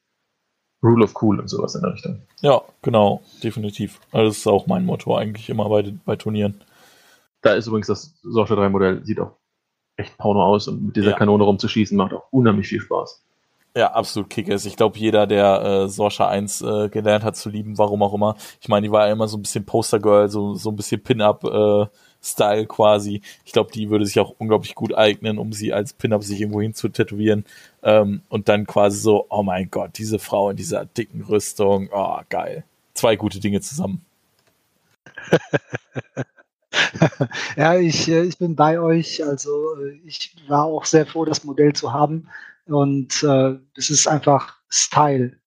Rule of Cool und sowas in der Richtung. Ja, genau, definitiv. Also das ist auch mein Motto eigentlich immer bei, bei Turnieren. Da ist übrigens das Sorcerer 3 Modell, sieht auch echt Porno aus und mit dieser ja. Kanone rumzuschießen macht auch unheimlich viel Spaß. Ja, absolut Kickers. Ich glaube, jeder, der äh, Sorsha 1 äh, gelernt hat zu lieben, warum auch immer. Ich meine, die war ja immer so ein bisschen Postergirl, so, so ein bisschen Pin-Up-Style äh, quasi. Ich glaube, die würde sich auch unglaublich gut eignen, um sie als Pin-Up sich irgendwo hin zu tätowieren. Ähm, und dann quasi so, oh mein Gott, diese Frau in dieser dicken Rüstung, oh, geil. Zwei gute Dinge zusammen. [laughs] [laughs] ja, ich, äh, ich bin bei euch. Also äh, ich war auch sehr froh, das Modell zu haben. Und äh, es ist einfach Style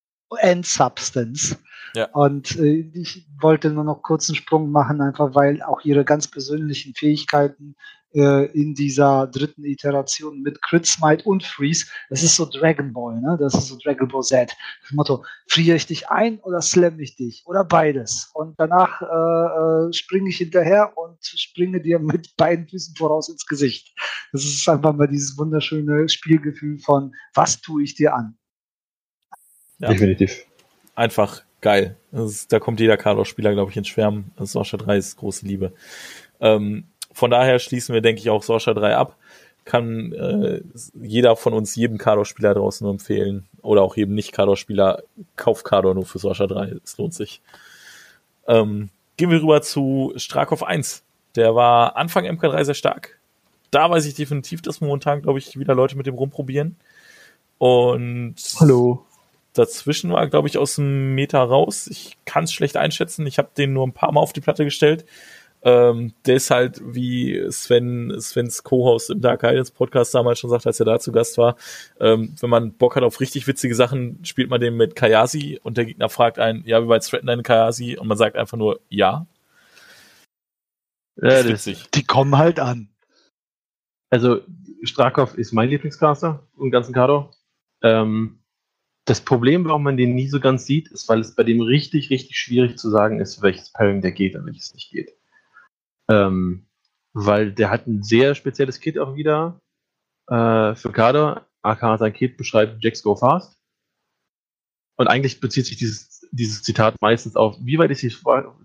and Substance. Ja. Und äh, ich wollte nur noch kurz einen Sprung machen, einfach weil auch ihre ganz persönlichen Fähigkeiten äh, in dieser dritten Iteration mit Crit Smite und Freeze, das ist so Dragon Ball, ne? Das ist so Dragon Ball Z. Das Motto, friere ich dich ein oder slam ich dich? Oder beides. Und danach äh, äh, springe ich hinterher und springe dir mit beiden Füßen voraus ins Gesicht. Das ist einfach mal dieses wunderschöne Spielgefühl von, was tue ich dir an? Ja. Definitiv. Einfach geil. Ist, da kommt jeder Carlos-Spieler, glaube ich, ins Schwärmen. Sascha 3 ist große Liebe. Ähm, von daher schließen wir, denke ich, auch Sascha 3 ab. Kann äh, jeder von uns jedem Cardos-Spieler draußen nur empfehlen. Oder auch jedem Nicht-Cardos-Spieler, kauft Cardo nur für Sascha 3. Es lohnt sich. Ähm, gehen wir rüber zu Strakov 1. Der war Anfang MK3 sehr stark. Da weiß ich definitiv, dass momentan, glaube ich, wieder Leute mit dem rumprobieren. Und Hallo dazwischen war, glaube ich, aus dem Meter raus. Ich kann es schlecht einschätzen. Ich habe den nur ein paar Mal auf die Platte gestellt. Ähm, der ist halt, wie Sven, Svens Co-Host im Dark Guidance Podcast damals schon sagt, als er da zu Gast war, ähm, wenn man Bock hat auf richtig witzige Sachen, spielt man den mit Kayasi und der Gegner fragt einen, ja, wie weit threaten deine Kayasi? Und man sagt einfach nur, ja. Ja, das ist Die kommen halt an. Also, Strakov ist mein Lieblingscaster im ganzen Kader. Ähm, das Problem, warum man den nie so ganz sieht, ist, weil es bei dem richtig, richtig schwierig zu sagen ist, welches Pairing der geht und welches nicht geht. Ähm, weil der hat ein sehr spezielles Kit auch wieder äh, für Kader. AK sein Kit beschreibt Jacks Go Fast. Und eigentlich bezieht sich dieses, dieses Zitat meistens auf, wie weit ist die,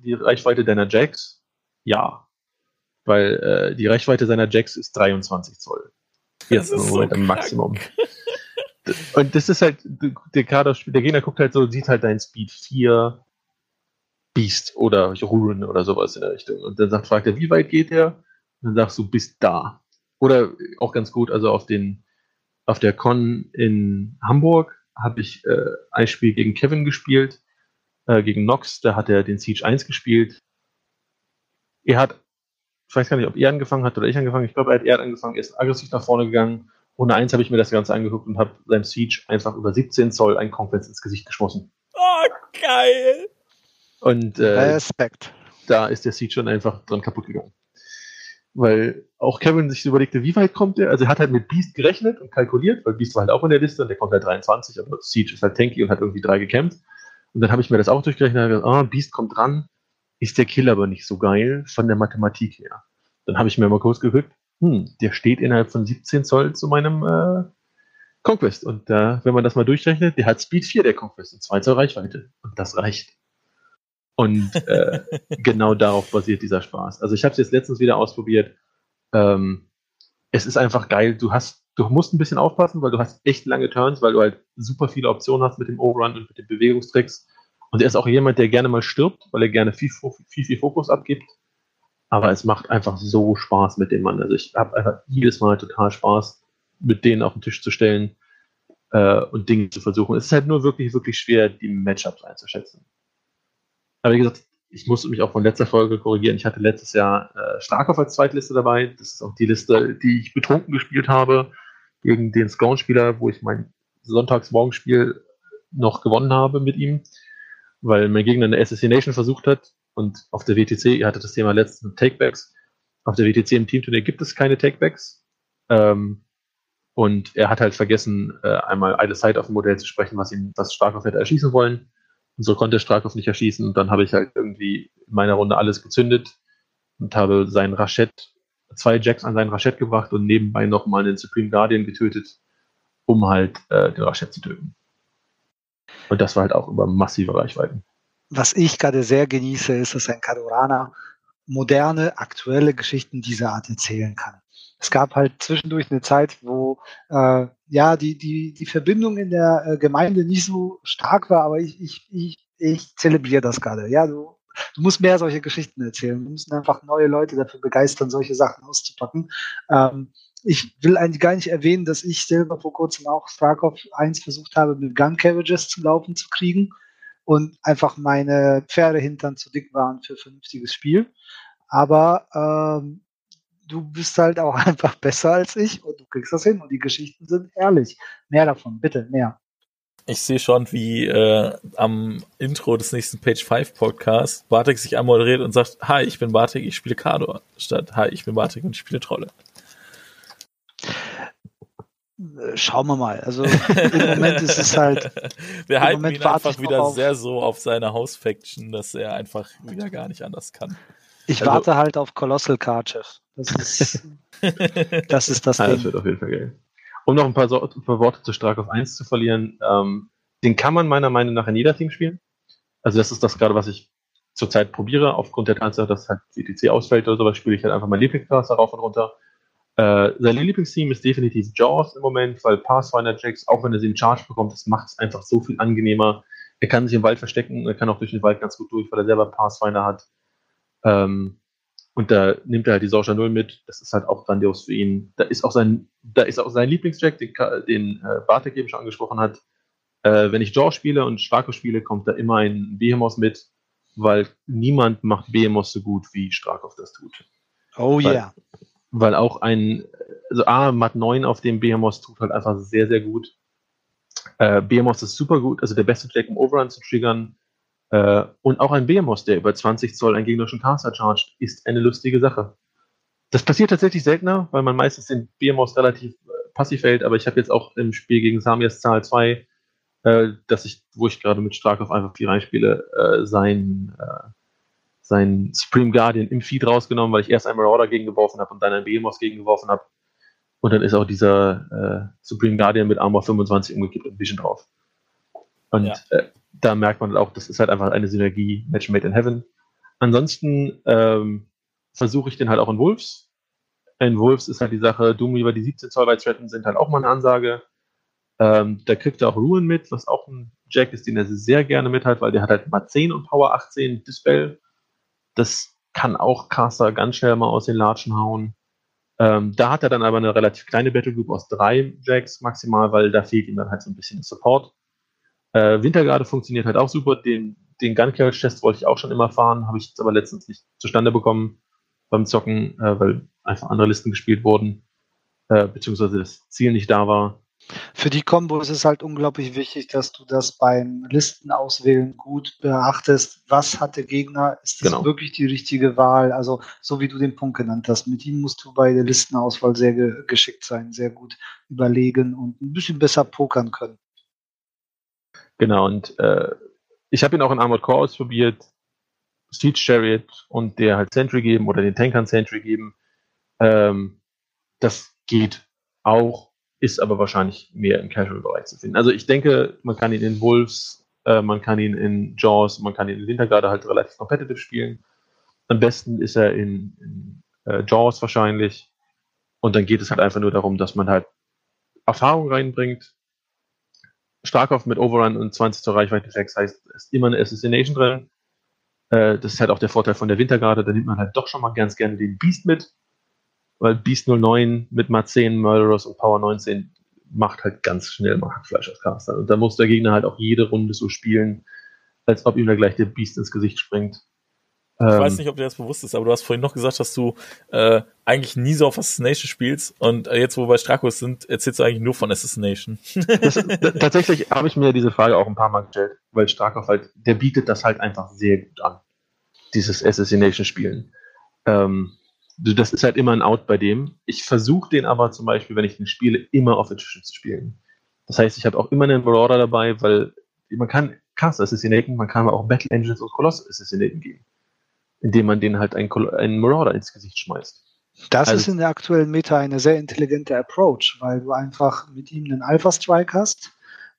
die Reichweite deiner Jacks? Ja. Weil äh, die Reichweite seiner Jacks ist 23 Zoll. Jetzt im Moment so am Maximum. Und das ist halt, der Kader, der Gegner guckt halt so, sieht halt dein Speed 4, Beast oder Ruin oder sowas in der Richtung. Und dann sagt, fragt er, wie weit geht der? Und dann sagst du, bis da. Oder auch ganz gut, also auf den, auf der Con in Hamburg habe ich äh, ein Spiel gegen Kevin gespielt, äh, gegen Nox, da hat er den Siege 1 gespielt. Er hat, ich weiß gar nicht, ob er angefangen hat oder ich angefangen, ich glaube, er hat er angefangen, er ist aggressiv nach vorne gegangen. Ohne eins habe ich mir das Ganze angeguckt und habe seinem Siege einfach über 17 Zoll ein Conquest ins Gesicht geschmissen. Oh, geil! Und äh, Respekt. da ist der Seed schon einfach dran kaputt gegangen. Weil auch Kevin sich überlegte, wie weit kommt er? Also er hat halt mit Beast gerechnet und kalkuliert, weil Beast war halt auch in der Liste und der kommt halt 23, aber Siege ist halt tanky und hat irgendwie drei gekämpft. Und dann habe ich mir das auch durchgerechnet und gesagt, ah, Beast kommt dran, ist der Kill aber nicht so geil von der Mathematik her. Dann habe ich mir mal kurz geguckt, hm, der steht innerhalb von 17 Zoll zu meinem äh, Conquest. Und äh, wenn man das mal durchrechnet, der hat Speed 4, der Conquest, und 2 Zoll Reichweite. Und das reicht. Und äh, [laughs] genau darauf basiert dieser Spaß. Also ich habe es jetzt letztens wieder ausprobiert. Ähm, es ist einfach geil. Du hast, du musst ein bisschen aufpassen, weil du hast echt lange Turns, weil du halt super viele Optionen hast mit dem Overrun und mit den Bewegungstricks. Und er ist auch jemand, der gerne mal stirbt, weil er gerne viel, viel, viel Fokus abgibt. Aber es macht einfach so Spaß mit dem Mann. Also ich habe einfach jedes Mal total Spaß, mit denen auf den Tisch zu stellen äh, und Dinge zu versuchen. Es ist halt nur wirklich, wirklich schwer, die Matchups einzuschätzen. Aber wie gesagt, ich muss mich auch von letzter Folge korrigieren. Ich hatte letztes Jahr äh, Starkov als Zweitliste dabei. Das ist auch die Liste, die ich betrunken gespielt habe gegen den Scone-Spieler, wo ich mein Sonntagsmorgenspiel noch gewonnen habe mit ihm, weil mein Gegner eine Assassination versucht hat und auf der WTC, ihr hattet das Thema letztens mit Takebacks, auf der WTC im Teamturnier gibt es keine Takebacks. Ähm, und er hat halt vergessen, äh, einmal eine Side auf dem Modell zu sprechen, was ihn das Starkov hätte erschießen wollen. Und so konnte Strakov nicht erschießen. Und dann habe ich halt irgendwie in meiner Runde alles gezündet und habe seinen Rachet, zwei Jacks an seinen Rachet gebracht und nebenbei nochmal den Supreme Guardian getötet, um halt äh, den Rachet zu töten. Und das war halt auch über massive Reichweiten. Was ich gerade sehr genieße, ist, dass ein Kadorana moderne, aktuelle Geschichten dieser Art erzählen kann. Es gab halt zwischendurch eine Zeit, wo äh, ja die, die, die Verbindung in der äh, Gemeinde nicht so stark war, aber ich, ich, ich, ich zelebriere das gerade. Ja, du, du musst mehr solche Geschichten erzählen. Wir müssen einfach neue Leute dafür begeistern, solche Sachen auszupacken. Ähm, ich will eigentlich gar nicht erwähnen, dass ich selber vor kurzem auch Starkov 1 versucht habe, mit Gun Carriages zum Laufen zu kriegen und einfach meine Pferde hintern zu dick waren für vernünftiges Spiel. Aber ähm, du bist halt auch [laughs] einfach besser als ich und du kriegst das hin und die Geschichten sind ehrlich. Mehr davon, bitte, mehr. Ich sehe schon, wie äh, am Intro des nächsten Page 5 Podcasts Bartek sich anmoderiert und sagt, Hi, ich bin Bartek, ich spiele Kado, statt Hi, ich bin Bartek und ich spiele Trolle. Äh, schauen wir mal. Also im Moment ist es halt. [laughs] Wir halten Moment ihn einfach wieder sehr so auf seine House-Faction, dass er einfach wieder gar nicht anders kann. Ich also, warte halt auf Colossal Karchev. Das ist [laughs] das, ist das ja, Ding. Das wird auf jeden Fall geil. Um noch ein paar, so ein paar Worte zu Stark auf 1 zu verlieren, ähm, den kann man meiner Meinung nach in jeder Team spielen. Also das ist das gerade, was ich zurzeit probiere, aufgrund der Tatsache, dass halt CTC ausfällt oder sowas, spiele ich halt einfach mein Lieblingsklasse rauf und runter. Äh, sein Lieblingsteam ist definitiv Jaws im Moment, weil Pathfinder Jacks, auch wenn er sie in Charge bekommt, das macht es einfach so viel angenehmer. Er kann sich im Wald verstecken, er kann auch durch den Wald ganz gut durch, weil er selber Pathfinder hat. Ähm, und da nimmt er halt die Sorsha Null mit. Das ist halt auch grandios für ihn. Da ist auch sein, da ist auch sein Lieblingsjack, den, den äh, Bartek eben schon angesprochen hat. Äh, wenn ich Jaw spiele und Starko spiele, kommt da immer ein Behemoth mit. weil niemand macht Behemoth so gut, wie Strakov das tut. Oh Weil- yeah. Weil auch ein, also A, Mat 9 auf dem Behemoth tut halt einfach sehr, sehr gut. Äh, Behemoth ist super gut, also der beste Jack, um Overrun zu triggern. Äh, und auch ein Behemoth, der über 20 Zoll einen gegnerischen Caster chargt, ist eine lustige Sache. Das passiert tatsächlich seltener, weil man meistens den Behemoth relativ äh, passiv hält, aber ich habe jetzt auch im Spiel gegen Samias Zahl 2, äh, dass ich, wo ich gerade mit Starkov einfach viel reinspiele, äh, sein, äh, sein Supreme Guardian im Feed rausgenommen, weil ich erst einen Marauder gegengeworfen habe und dann einen Behemoth gegengeworfen habe. Und dann ist auch dieser äh, Supreme Guardian mit Armor 25 umgekippt und Vision drauf. Und Ja. äh, da merkt man auch, das ist halt einfach eine Synergie, Match made in heaven. Ansonsten ähm, versuche ich den halt auch in Wolves. In Wolves ist halt die Sache, Doomweaver, die 17 Zoll weit threaten, sind halt auch mal eine Ansage. Ähm, da kriegt er auch Ruin mit, was auch ein Jack ist, den er sehr gerne mit hat, weil der hat halt mal 10 und Power 18 Dispel. Das kann auch Caster ganz schnell mal aus den Latschen hauen. Ähm, da hat er dann aber eine relativ kleine Battle Group aus drei Jacks maximal, weil da fehlt ihm dann halt so ein bisschen Support. Äh, Wintergarde funktioniert halt auch super. Den, den Gun Carriage Test wollte ich auch schon immer fahren, habe ich jetzt aber letztens nicht zustande bekommen beim Zocken, äh, weil einfach andere Listen gespielt wurden, äh, beziehungsweise das Ziel nicht da war. Für die Kombo ist es halt unglaublich wichtig, dass du das beim Listenauswählen gut beachtest. Was hat der Gegner? Ist das Genau. wirklich die richtige Wahl? Also, so wie du den Punkt genannt hast. Mit ihm musst du bei der Listenauswahl sehr ge geschickt sein, sehr gut überlegen und ein bisschen besser pokern können. Genau, und äh, ich habe ihn auch in Armored Core ausprobiert, Siege Chariot und der halt Sentry geben oder den Tankern Sentry geben. Ähm, das geht auch, ist aber wahrscheinlich mehr im Casual-Bereich zu finden. Also ich denke, man kann ihn in Wolves, äh, man kann ihn in Jaws, man kann ihn in Wintergarde halt relativ competitive spielen. Am besten ist er in, in äh, Jaws wahrscheinlich. Und dann geht es halt einfach nur darum, dass man halt Erfahrung reinbringt, Starkov mit Overrun und 20 zur Reichweite Flex heißt, es ist immer eine Assassination drin. Äh, das ist halt auch der Vorteil von der Wintergarde, da nimmt man halt doch schon mal ganz gerne den Beast mit, weil Beast 09 mit Mat 10, Murderers und Power 19 macht halt ganz schnell mal Hackfleisch als Caster. Und da muss der Gegner halt auch jede Runde so spielen, als ob ihm da gleich der Beast ins Gesicht springt. Ich Ähm, weiß nicht, ob dir das bewusst ist, aber du hast vorhin noch gesagt, dass du äh, eigentlich nie so auf Assassination spielst und äh, jetzt, wo wir bei Strakos sind, erzählst du eigentlich nur von Assassination. Das, tatsächlich habe ich mir diese Frage auch ein paar Mal gestellt, weil Starkov halt, der bietet das halt einfach sehr gut an. Dieses Assassination-Spielen. Ähm, das ist halt immer ein Out bei dem. Ich versuche den aber zum Beispiel, wenn ich den spiele, immer auf Attrition zu spielen. Das heißt, ich habe auch immer einen Marauder dabei, weil man kann Cast Assassinaten, man kann aber auch Battle Engines und Koloss Assassinaten geben. Indem man denen halt einen, einen Marauder ins Gesicht schmeißt. Das Also- ist in der aktuellen Meta eine sehr intelligente Approach, weil du einfach mit ihm einen Alpha-Strike hast.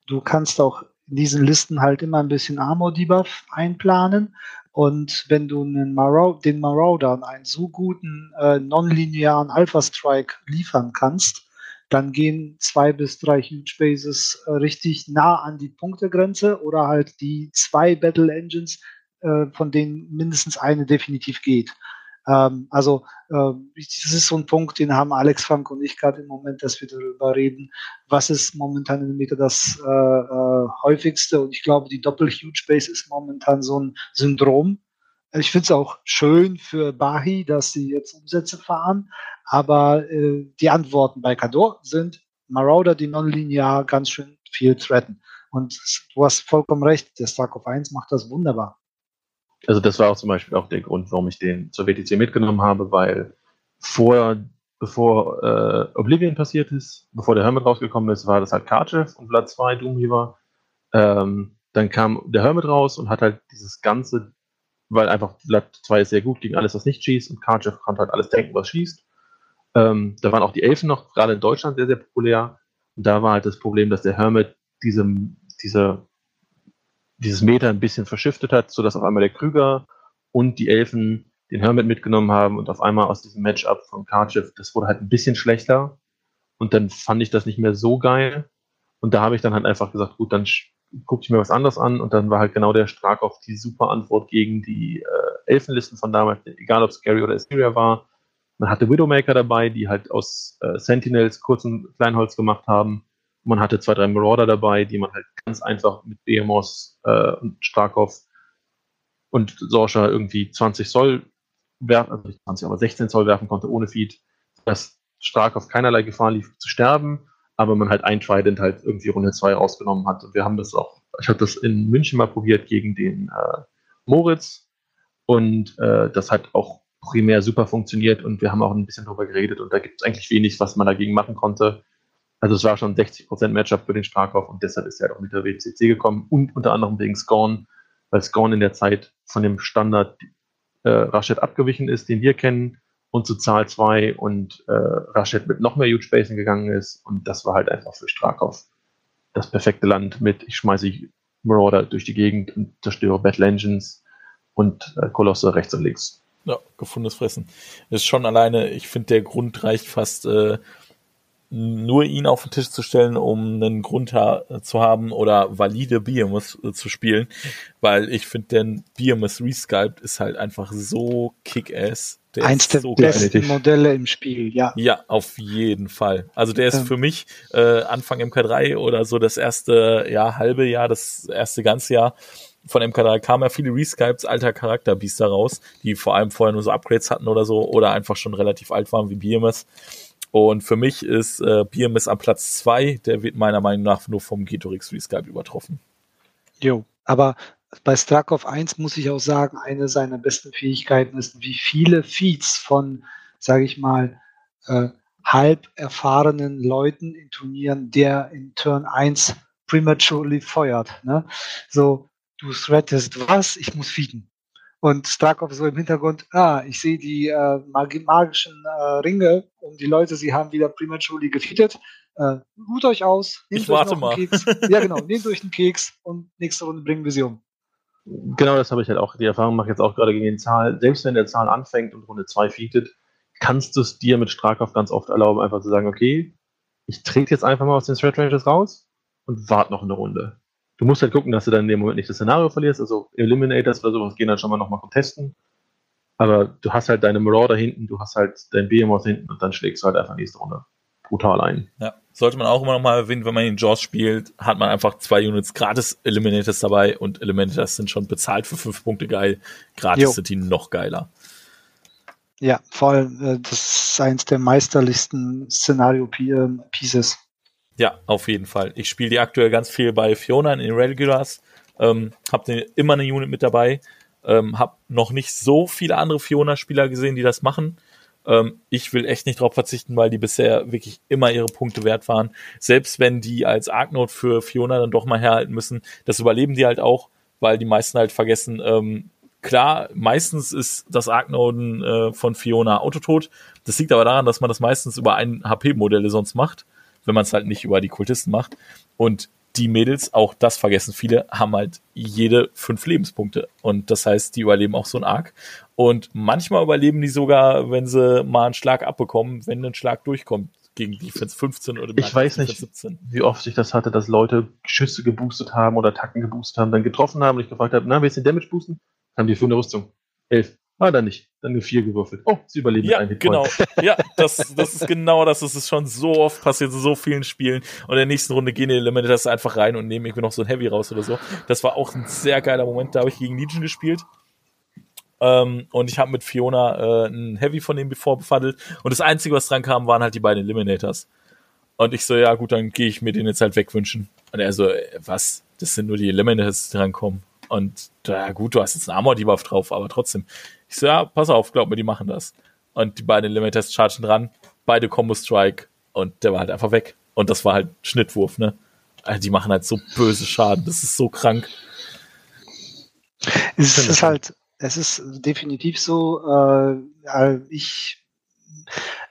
Du kannst auch in diesen Listen halt immer ein bisschen Armor-Debuff einplanen. Und wenn du einen Marau den Marauder einen so guten äh, nonlinearen Alpha-Strike liefern kannst, dann gehen zwei bis drei Huge Bases äh, richtig nah an die Punktegrenze oder halt die zwei Battle Engines, äh, von denen mindestens eine definitiv geht. Ähm, also ähm, das ist so ein Punkt, den haben Alex Frank und ich gerade im Moment, dass wir darüber reden, was ist momentan in der Meta das äh, äh, häufigste und ich glaube, die Doppel-Huge Base ist momentan so ein Syndrom. Ich finde es auch schön für Bahi, dass sie jetzt Umsätze fahren, aber äh, die Antworten bei Kador sind Marauder, die nonlinear ganz schön viel threaten. Und du hast vollkommen recht, der Starkov 1 macht das wunderbar. Also das war auch zum Beispiel auch der Grund, warum ich den zur WTC mitgenommen habe, weil vor, bevor äh, Oblivion passiert ist, bevor der Hermit rausgekommen ist, war das halt Karchev und Blood 2 Doomweaver. Ähm, dann kam der Hermit raus und hat halt dieses ganze, weil einfach Blood 2 ist sehr gut gegen alles, was nicht schießt und Karchev konnte halt alles tanken, was schießt. Ähm, da waren auch die Elfen noch gerade in Deutschland sehr, sehr populär. Und da war halt das Problem, dass der Hermit diesem, diese dieses Meter ein bisschen verschiftet hat, sodass auf einmal der Krüger und die Elfen den Hermit mitgenommen haben und auf einmal aus diesem Matchup von Karchev, das wurde halt ein bisschen schlechter und dann fand ich das nicht mehr so geil. Und da habe ich dann halt einfach gesagt, gut, dann gucke ich mir was anderes an. Und dann war halt genau der Strakov die super Antwort gegen die äh, Elfenlisten von damals, egal ob Scary oder Assyria war. Man hatte Widowmaker dabei, die halt aus äh, Sentinels kurzen Kleinholz gemacht haben man hatte zwei, drei Marauder dabei, die man halt ganz einfach mit Behemoth äh, und Starkov und Sorsha irgendwie 20 Zoll werfen, also nicht 20, aber 16 Zoll werfen konnte ohne Feed, dass Stark auf keinerlei Gefahr lief zu sterben, aber man halt ein Trident halt irgendwie Runde 2 rausgenommen hat. Und wir haben das auch, ich habe das in München mal probiert gegen den äh, Moritz und äh, das hat auch primär super funktioniert und wir haben auch ein bisschen darüber geredet und da gibt es eigentlich wenig, was man dagegen machen konnte. Also es war schon 60% Matchup für den Starkov und deshalb ist er halt auch mit der WCC gekommen und unter anderem wegen Scorn, weil Scorn in der Zeit von dem Standard äh, Rashid abgewichen ist, den wir kennen und zu Zahl 2 und äh, Rashid mit noch mehr Huge Spacing gegangen ist und das war halt einfach für Strakov das perfekte Land mit, ich schmeiße Marauder durch die Gegend und zerstöre Battle Engines und äh, Kolosse rechts und links. Ja, gefundenes Fressen. Das ist schon alleine, ich finde, der Grund reicht fast äh, nur ihn auf den Tisch zu stellen, um einen Grund ha zu haben oder valide Biomus äh, zu spielen, weil ich finde, denn Biomus Resculpt ist halt einfach so kick-ass. Eins der so besten geil. Modelle im Spiel, ja. Ja, auf jeden Fall. Also der ist ähm. für mich äh, Anfang MK3 oder so das erste ja, halbe Jahr, das erste ganze Jahr von MK3 kamen ja viele Resculpts alter Charakterbiester raus, die vor allem vorher nur so Upgrades hatten oder so oder einfach schon relativ alt waren wie BMS. Und für mich ist äh, BMS am Platz zwei, der wird meiner Meinung nach nur vom Getorix Resculpt übertroffen. Jo, aber bei Strakov 1 muss ich auch sagen, eine seiner besten Fähigkeiten ist, wie viele Feeds von, sage ich mal, äh, halb erfahrenen Leuten in Turnieren, der in Turn 1 prematurely feuert. Ne? So, du threatest was, ich muss feeden. Und Strakov so im Hintergrund, ah, ich sehe die äh, mag magischen äh, Ringe und die Leute, sie haben wieder prematurely gefeedet. Äh, ruht euch aus, nehmt ich euch warte mal. Keks. [laughs] Ja, genau, nehmt euch einen Keks und nächste Runde bringen wir sie um. Genau, das habe ich halt auch. Die Erfahrung mache ich jetzt auch gerade gegen den Zahl. Selbst wenn der Zahl anfängt und Runde 2 feedet, kannst du es dir mit Strakov ganz oft erlauben, einfach zu sagen, okay, ich trete jetzt einfach mal aus den Threat Ranges raus und warte noch eine Runde. Du musst halt gucken, dass du dann in dem Moment nicht das Szenario verlierst. Also Eliminators oder sowas gehen dann schon mal nochmal testen. Aber du hast halt deine Marauder hinten, du hast halt dein Behemoth hinten und dann schlägst du halt einfach nächste Runde brutal ein. Ja, sollte man auch immer nochmal erwähnen, wenn man in Jaws spielt, hat man einfach zwei Units gratis Eliminators dabei und Eliminators sind schon bezahlt für fünf Punkte geil. Gratis jo. sind die noch geiler. Ja, vor allem, äh, das ist eins der meisterlichsten Szenario-Pieces. Ja, auf jeden Fall. Ich spiele die aktuell ganz viel bei Fiona in den Regulars. Ähm, hab ne, immer eine Unit mit dabei. Ähm, hab noch nicht so viele andere Fiona-Spieler gesehen, die das machen. Ähm, ich will echt nicht drauf verzichten, weil die bisher wirklich immer ihre Punkte wert waren. Selbst wenn die als Arknote für Fiona dann doch mal herhalten müssen, das überleben die halt auch, weil die meisten halt vergessen, ähm, klar, meistens ist das Arknoden äh, von Fiona autotot. Das liegt aber daran, dass man das meistens über ein HP-Modelle sonst macht wenn man es halt nicht über die Kultisten macht. Und die Mädels, auch das vergessen viele, haben halt jede fünf Lebenspunkte. Und das heißt, die überleben auch so ein Arc. Und manchmal überleben die sogar, wenn sie mal einen Schlag abbekommen, wenn ein Schlag durchkommt gegen Defense 15 oder Ich weiß nicht, 17. wie oft ich das hatte, dass Leute Schüsse geboostet haben oder Attacken geboostet haben, dann getroffen haben und ich gefragt habe, na, wer ist den Damage boosten? Haben die für eine Rüstung. Elf. Ah, dann nicht. Dann eine 4 gewürfelt. Oh, sie überleben ja, einen genau. Ja, [laughs] das, das ist genau das. Das ist schon so oft passiert, in so vielen Spielen. Und in der nächsten Runde gehen die Elemente das einfach rein und nehmen irgendwie noch so ein Heavy raus oder so. Das war auch ein sehr geiler Moment. Da habe ich gegen Legion gespielt. Ähm, und ich habe mit Fiona äh, ein Heavy von dem bevor befaddelt. Und das Einzige, was dran kam, waren halt die beiden Eliminators. Und ich so, ja gut, dann gehe ich mir den jetzt halt wegwünschen. Und er so, äh, was? Das sind nur die Eliminators, die drankommen. Und ja gut, du hast jetzt einen Armor-Debuff drauf, aber trotzdem. Ich so, ja, pass auf, glaub mir, die machen das. Und die beiden Limiters chargen dran, beide Combo Strike und der war halt einfach weg. Und das war halt Schnittwurf, ne? Also die machen halt so böse Schaden, das ist so krank. Es ist halt, es ist definitiv so, äh, ich,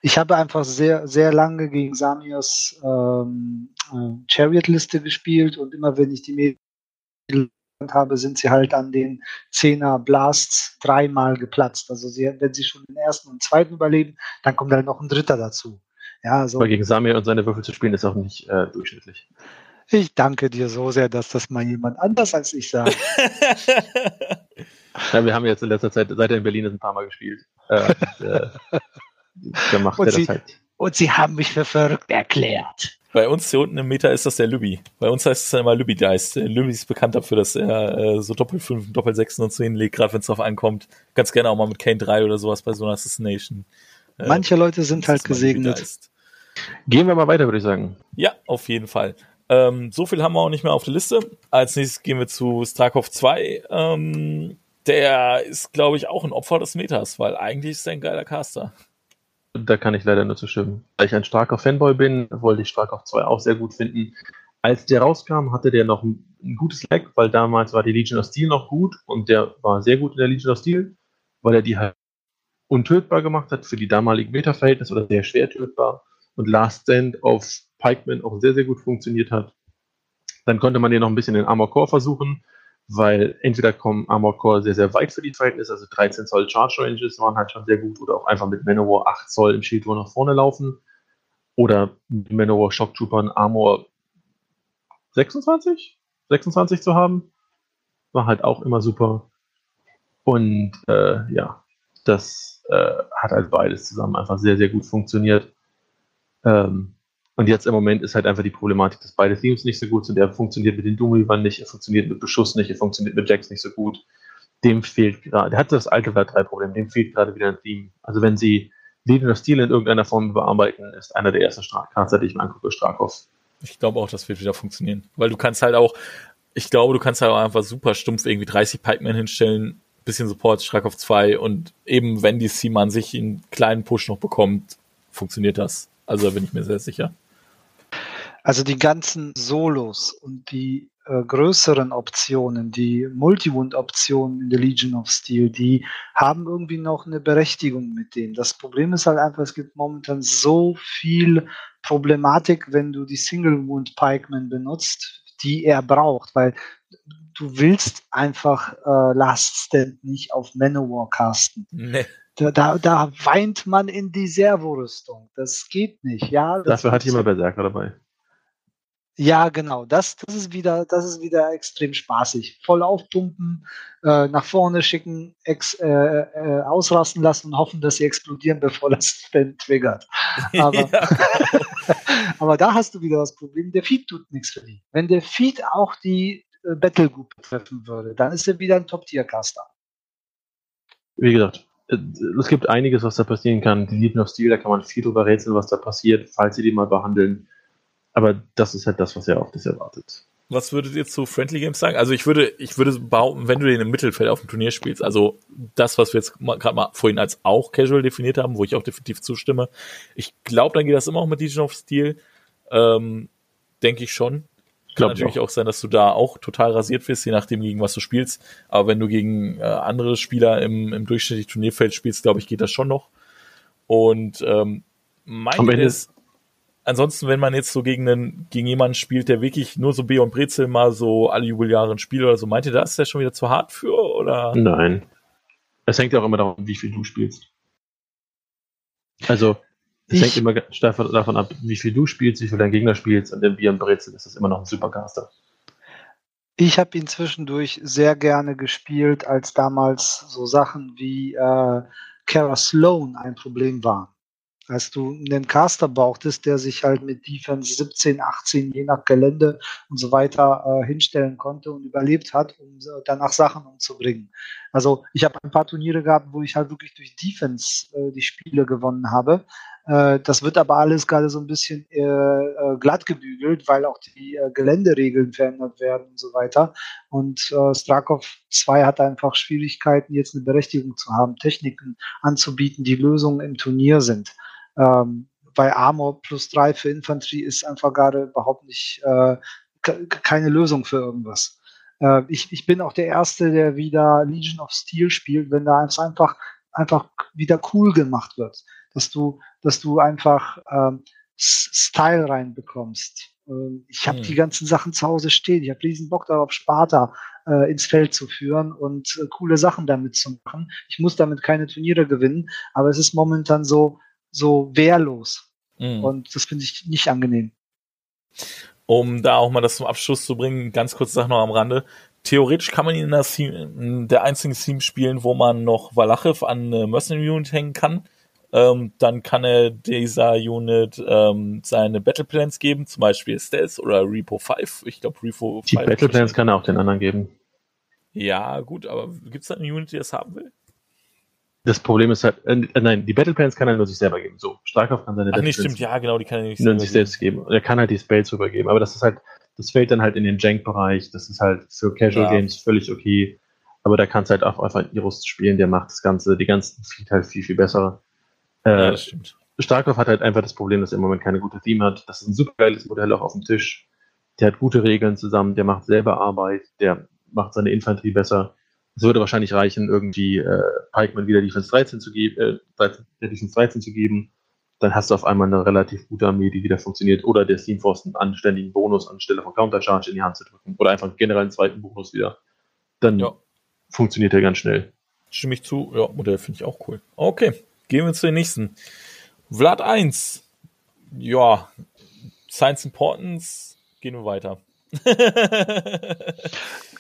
ich habe einfach sehr, sehr lange gegen Samios ähm, äh, Chariot-Liste gespielt und immer wenn ich die Mädels habe, sind sie halt an den Zehner Blasts dreimal geplatzt. Also sie, wenn sie schon den ersten und zweiten überleben, dann kommt halt noch ein dritter dazu. Ja, also, Aber gegen Samir und seine Würfel zu spielen ist auch nicht äh, durchschnittlich. Ich danke dir so sehr, dass das mal jemand anders als ich sagt. [laughs] ja, wir haben jetzt in letzter Zeit, seit er in Berlin ist, ein paar Mal gespielt. Äh, äh, [laughs] macht und, sie, halt. und sie haben mich für verrückt erklärt. Bei uns hier unten im Meta ist das der Lübby. Bei uns heißt es dann immer Lübby Dice. Der Lübby ist bekannt dafür, dass er äh, so Doppel 5, Doppel 6 und so hinlegt, gerade wenn es drauf ankommt. Ganz gerne auch mal mit Kane 3 oder sowas bei so einer Assassination. Äh, Manche Leute sind halt gesegnet. Gehen wir mal weiter, würde ich sagen. Ja, auf jeden Fall. Ähm, so viel haben wir auch nicht mehr auf der Liste. Als nächstes gehen wir zu Starkov 2. Ähm, der ist, glaube ich, auch ein Opfer des Metas, weil eigentlich ist er ein geiler Caster. Da kann ich leider nur zustimmen. Weil ich ein starker Fanboy bin, wollte ich Starkov 2 auch sehr gut finden. Als der rauskam, hatte der noch ein, ein gutes Lag, weil damals war die Legion of Steel noch gut und der war sehr gut in der Legion of Steel, weil er die halt untötbar gemacht hat für die damaligen Meta-Verhältnisse oder sehr schwer tötbar und Last Stand auf Pikeman auch sehr, sehr gut funktioniert hat. Dann konnte man den noch ein bisschen in Armor Core versuchen, weil entweder kommen Armor Core sehr, sehr weit für die Verhältnisse, also 13 Zoll Charge Ranges waren halt schon sehr gut, oder auch einfach mit Manowar 8 Zoll im Shield nach vorne laufen, oder Manowar Shock Troopern Armor 26? 26 zu haben, war halt auch immer super. Und äh, ja, das äh, hat halt beides zusammen einfach sehr, sehr gut funktioniert. Ähm, und jetzt im Moment ist halt einfach die Problematik, dass beide Themes nicht so gut sind. Er funktioniert mit den Doom nicht, er funktioniert mit Beschuss nicht, er funktioniert mit Jax nicht so gut. Dem fehlt gerade, der hat das alte Vlad 3 Problem, dem fehlt gerade wieder ein Theme. Also wenn sie Legion of Steel in irgendeiner Form überarbeiten, ist einer der ersten Caster, die ich mir angucke, Strakov. Ich glaube auch, das wird wieder funktionieren. Weil du kannst halt auch, ich glaube, du kannst halt auch einfach super stumpf irgendwie 30 Pikemen hinstellen, bisschen Support, Strakov 2 und eben wenn die Team an sich einen kleinen Push noch bekommt, funktioniert das. Also da bin ich mir sehr sicher. Also die ganzen Solos und die äh, größeren Optionen, die Multi-Wound-Optionen in der Legion of Steel, die haben irgendwie noch eine Berechtigung mit denen. Das Problem ist halt einfach, es gibt momentan so viel Problematik, wenn du die Single-Wound-Pikeman benutzt, die er braucht, weil du willst einfach äh, Last Stand nicht auf Manowar casten. Nee. Da, da, da weint man in die Servorüstung. Das geht nicht, ja. Dafür hat jemand Berserker dabei. Ja, genau. Das, das ist wieder, das ist wieder extrem spaßig. Voll aufpumpen, äh, nach vorne schicken, ex, äh, äh, ausrasten lassen und hoffen, dass sie explodieren, [laughs] bevor das Fan triggert. [laughs] Aber, [laughs] aber da hast du wieder das Problem, der Feed tut nichts für die. Wenn der Feed auch die äh, Battle Group treffen würde, dann ist er wieder ein Top-Tier-Caster. Wie gesagt, äh, es gibt einiges, was da passieren kann. Die Legion of Steel, da kann man viel drüber rätseln, was da passiert, falls sie die mal behandeln. Aber das ist halt das, was er auch das erwartet. Was würdet ihr zu Friendly Games sagen? Also ich würde, ich würde behaupten, wenn du den im Mittelfeld auf dem Turnier spielst, also das, was wir jetzt gerade mal vorhin als auch Casual definiert haben, wo ich auch definitiv zustimme, ich glaube, dann geht das immer auch mit Legion of Steel. Ähm, Denke ich schon. Kann natürlich auch. auch. sein, dass du da auch total rasiert wirst, je nachdem, gegen was du spielst. Aber wenn du gegen äh, andere Spieler im, im durchschnittlichen Turnierfeld spielst, glaube ich, geht das schon noch. Und ähm, mein ist, ansonsten, wenn man jetzt so gegen einen, gegen jemanden spielt, der wirklich nur so B und Brezel mal so alle Jubeljahre spielt oder so, meint ihr, da ist der schon wieder zu hart für, oder? Nein. Es hängt ja auch immer davon, wie viel du spielst. Also, es hängt immer davon ab, wie viel du spielst, wie viel dein Gegner spielt und im Bier und Brezel ist das immer noch ein Supercaster. Ich habe ihn zwischendurch sehr gerne gespielt, als damals so Sachen wie äh, Kara Sloan ein Problem waren als du einen Caster brauchtest, der sich halt mit Defense 17, 18, je nach Gelände und so weiter äh, hinstellen konnte und überlebt hat, um danach Sachen umzubringen. Also ich habe ein paar Turniere gehabt, wo ich halt wirklich durch Defense äh, die Spiele gewonnen habe. Äh, das wird aber alles gerade so ein bisschen äh, äh, glatt gebügelt, weil auch die äh, Geländeregeln verändert werden und so weiter. Und äh, Strakov 2 hat einfach Schwierigkeiten, jetzt eine Berechtigung zu haben, Techniken anzubieten, die Lösungen im Turnier sind. Ähm, bei Armor plus drei für Infanterie ist einfach gerade überhaupt nicht äh, keine Lösung für irgendwas. Äh, ich, ich bin auch der Erste, der wieder Legion of Steel spielt, wenn da einfach, einfach wieder cool gemacht wird. Dass du, dass du einfach ähm, Style reinbekommst. Ähm, ich habe hm. die ganzen Sachen zu Hause stehen. Ich habe riesen Bock darauf, Sparta äh, ins Feld zu führen und äh, coole Sachen damit zu machen. Ich muss damit keine Turniere gewinnen, aber es ist momentan so, so wehrlos. Mhm. Und das finde ich nicht angenehm. Um da auch mal das zum Abschluss zu bringen, ganz kurze Sache noch am Rande. Theoretisch kann man ihn in der, Theme, in der einzigen Team spielen, wo man noch Walachev an äh, Mercenary Unit hängen kann. ähm, dann kann er dieser Unit ähm, seine Battle Plans geben, zum Beispiel Stealth oder Repo 5. Ich glaube, Repo 5. Die Battle Plans kann er auch den anderen geben. Ja, gut, aber gibt es da eine Unit, die das haben will? Das Problem ist halt, äh, nein, die Battle Plans kann er nur sich selber geben. So, Starkov kann seine Ach Battle nee, Plans stimmt, ja, genau, die kann er nicht nur sich selbst geben. Er kann halt die Spells übergeben, aber das ist halt, das fällt dann halt in den Jank-Bereich. Das ist halt für Casual Ja. Games völlig okay. Aber da kannst du halt auch einfach Irus spielen, der macht das Ganze, die ganzen Feed halt viel, viel besser. Ja, Äh, das stimmt. Starkov hat halt einfach das Problem, dass er im Moment keine gute Theme hat. Das ist ein super geiles Modell auch auf dem Tisch. Der hat gute Regeln zusammen, der macht selber Arbeit, der macht seine Infanterie besser. Es würde wahrscheinlich reichen, irgendwie äh, Pikeman wieder Defense 13 zu geben, äh, 13, der Defense 13 zu geben. Dann hast du auf einmal eine relativ gute Armee, die wieder funktioniert. Oder der Steamforce einen anständigen Bonus anstelle von Countercharge in die Hand zu drücken. Oder einfach generell einen zweiten Bonus wieder. Dann Ja. funktioniert der ganz schnell. Stimme ich zu. Ja, Modell finde ich auch cool. Okay, gehen wir zu den nächsten. Vlad 1. Ja, Science Importance. Gehen wir weiter. [laughs]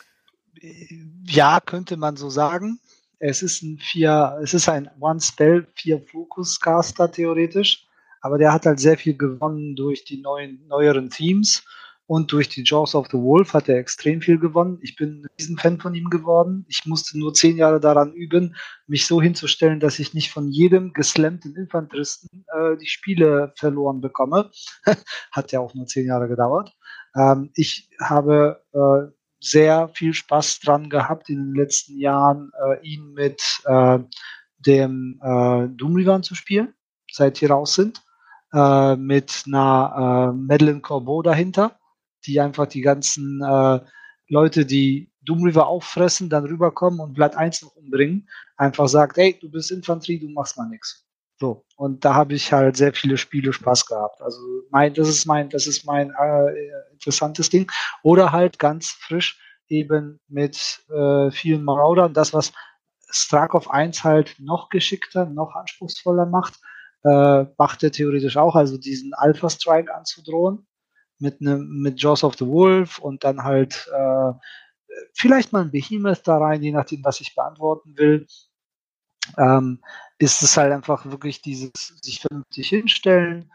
Ja, könnte man so sagen. Es ist ein vier, es ist ein One-Spell, vier Focus-Caster theoretisch, aber der hat halt sehr viel gewonnen durch die neuen, neueren Teams und durch die Jaws of the Wolf hat er extrem viel gewonnen. Ich bin ein Riesenfan von ihm geworden. Ich musste nur zehn Jahre daran üben, mich so hinzustellen, dass ich nicht von jedem geslammten Infanteristen äh, die Spiele verloren bekomme. [laughs] hat ja auch nur zehn Jahre gedauert. Ähm, ich habe äh, sehr viel Spaß dran gehabt in den letzten Jahren, äh, ihn mit äh, dem äh, Doom Rivan zu spielen, seit die raus sind, äh, mit einer äh, Madeleine Corbeau dahinter, die einfach die ganzen äh, Leute, die Doom River auffressen, dann rüberkommen und Blatt 1 noch umbringen, einfach sagt, ey, du bist Infanterie, du machst mal nichts. So, und da habe ich halt sehr viele Spiele Spaß gehabt. Also mein, das ist mein, das ist mein äh, interessantes Ding. Oder halt ganz frisch eben mit äh, vielen Maraudern. Das, was Strakov 1 halt noch geschickter, noch anspruchsvoller macht, äh, macht er theoretisch auch, also diesen Alpha Strike anzudrohen mit einem mit Jaws of the Wolf und dann halt äh, vielleicht mal ein Behemoth da rein, je nachdem, was ich beantworten will. Ähm, ist es halt einfach wirklich dieses sich vernünftig hinstellen,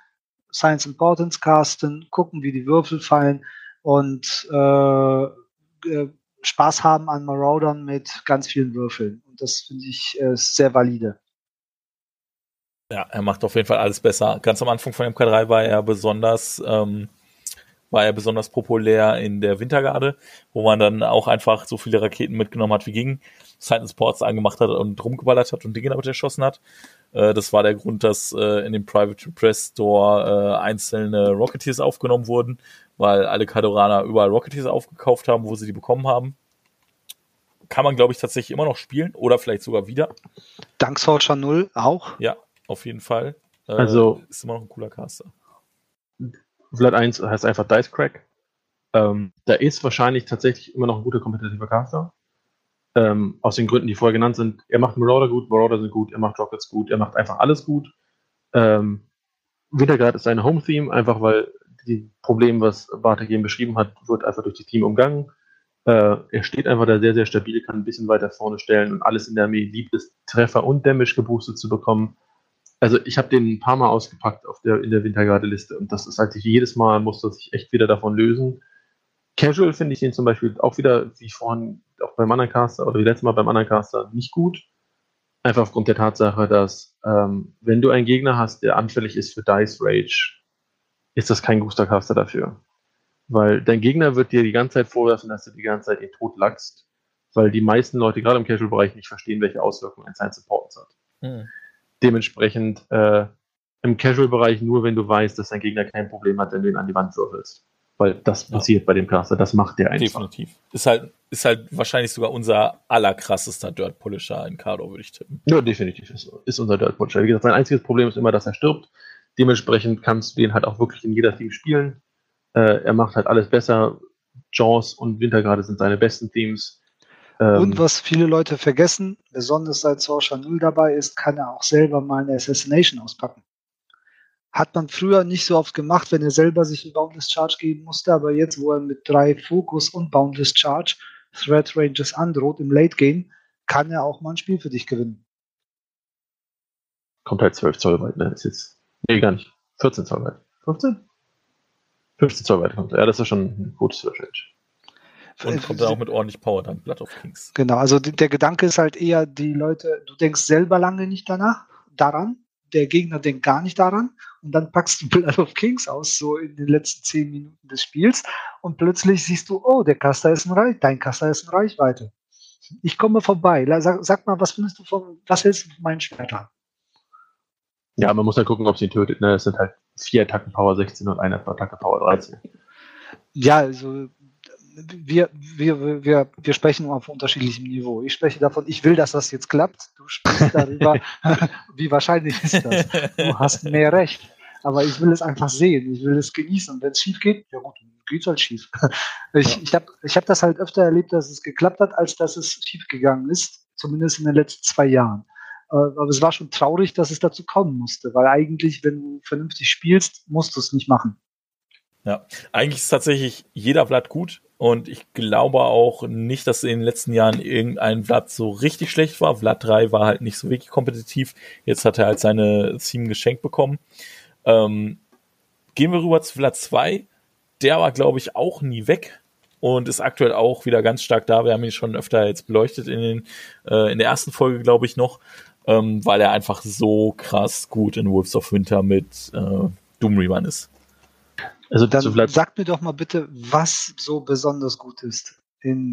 Science Importance casten, gucken, wie die Würfel fallen und äh, äh, Spaß haben an Maraudern mit ganz vielen Würfeln. Und das finde ich äh, sehr valide. Ja, er macht auf jeden Fall alles besser. Ganz am Anfang von MK3 war er besonders, ähm, war er besonders populär in der Wintergarde, wo man dann auch einfach so viele Raketen mitgenommen hat, wie ging, Silent Sports angemacht hat und rumgeballert hat und Dinge damit erschossen hat. Äh, das war der Grund, dass äh, in dem Private Press Store äh, einzelne Rocketeers aufgenommen wurden, weil alle Kadoraner überall Rocketeers aufgekauft haben, wo sie die bekommen haben. Kann man, glaube ich, tatsächlich immer noch spielen oder vielleicht sogar wieder. Dank Soldier 0 auch. Ja, auf jeden Fall. Äh, Also- ist immer noch ein cooler Caster. Vlad 1 heißt einfach Dice Crack. Ähm, da ist wahrscheinlich tatsächlich immer noch ein guter kompetitiver Caster. Ähm, aus den Gründen, die vorher genannt sind. Er macht Marauder gut, Marauder sind gut, er macht Rockets gut, er macht einfach alles gut. Ähm, Wintergrad ist seine Home-Theme, einfach weil die Probleme, was Bartek eben beschrieben hat, wird einfach durch das Team umgangen. Äh, er steht einfach da sehr, sehr stabil, kann ein bisschen weiter vorne stellen und alles in der Armee liebt es, Treffer und Damage geboostet zu bekommen. Also ich habe den ein paar Mal ausgepackt auf der, in der Wintergarde-Liste und das ist halt jedes Mal muss das sich echt wieder davon lösen. Casual finde ich den zum Beispiel auch wieder, wie vorhin auch beim anderen Caster oder wie letztes Mal beim anderen Caster, nicht gut. Einfach aufgrund der Tatsache, dass ähm, wenn du einen Gegner hast, der anfällig ist für Dice Rage, ist das kein guter Caster dafür. Weil dein Gegner wird dir die ganze Zeit vorwerfen, dass du die ganze Zeit ihn tot lachst, weil die meisten Leute gerade im Casual-Bereich nicht verstehen, welche Auswirkungen ein Science Importance hat Hm. Dementsprechend äh, im Casual-Bereich nur, wenn du weißt, dass dein Gegner kein Problem hat, wenn du ihn an die Wand wirfelst. Weil das Ja. passiert bei dem Caster, das macht der einfach. Definitiv. Ist halt, ist halt wahrscheinlich sogar unser allerkrassester Dirt Polisher in Kado, würde ich tippen. Ja, definitiv ist, ist unser Dirt Butcher. Wie gesagt, sein einziges Problem ist immer, dass er stirbt. Dementsprechend kannst du den halt auch wirklich in jeder Team spielen. Äh, er macht halt alles besser. Jaws und Wintergarde sind seine besten Teams. Ähm, Und was viele Leute vergessen, besonders seit Sorcerer 0 dabei ist, kann er auch selber mal eine Assassination auspacken. Hat man früher nicht so oft gemacht, wenn er selber sich ein Boundless Charge geben musste, aber jetzt, wo er mit drei Fokus und Boundless Charge Threat Ranges androht im Late Game, kann er auch mal ein Spiel für dich gewinnen. kommt halt 12 Zoll weit, ne? Ist jetzt, nee, gar nicht. 14 Zoll weit. 15? 15 Zoll weit kommt. Ja, das ist schon ein gutes Range. Und kommt dann auch mit ordentlich Power dann, Blood of Kings. Genau, also der Gedanke ist halt eher, die Leute, du denkst selber lange nicht danach, daran, der Gegner denkt gar nicht daran und dann packst du [laughs] Blood of Kings aus, so in den letzten 10 Minuten des Spiels und plötzlich siehst du, oh, der Caster ist in Reichweite, dein Caster ist in Reichweite. Ich komme vorbei. Sag, sag, mal, was findest du von, was hältst du von meinen Schwertern? Ja, man muss halt gucken, ob sie ihn tötet. Ne? Es sind halt vier Attacken Power 16 und eine Attacke Power 13. Ja, also wir, wir, wir, wir sprechen auf unterschiedlichem Niveau. Ich spreche davon, ich will, dass das jetzt klappt. Du sprichst darüber, [laughs] wie wahrscheinlich ist das. Du hast mehr Recht. Aber ich will es einfach sehen. Ich will es genießen. Und wenn es schief geht, ja gut, geht es halt schief. Ich, ja. ich habe ich hab das halt öfter erlebt, dass es geklappt hat, als dass es schief gegangen ist. Zumindest in den letzten zwei Jahren. Äh, aber es war schon traurig, dass es dazu kommen musste, weil eigentlich, wenn du vernünftig spielst, musst du es nicht machen. Ja, eigentlich ist tatsächlich jeder Blatt gut und ich glaube auch nicht, dass in den letzten Jahren irgendein Vlad so richtig schlecht war. Vlad 3 war halt nicht so wirklich kompetitiv. Jetzt hat er halt seine Theme geschenkt bekommen. Ähm, gehen wir rüber zu Vlad 2. Der war, glaube ich, auch nie weg und ist aktuell auch wieder ganz stark da. Wir haben ihn schon öfter jetzt beleuchtet in, den, äh, in der ersten Folge, glaube ich, noch, ähm, weil er einfach so krass gut in Wolves of Winter mit äh, Doom Reaper ist. Also dann so sagt mir doch mal bitte, was so besonders gut ist.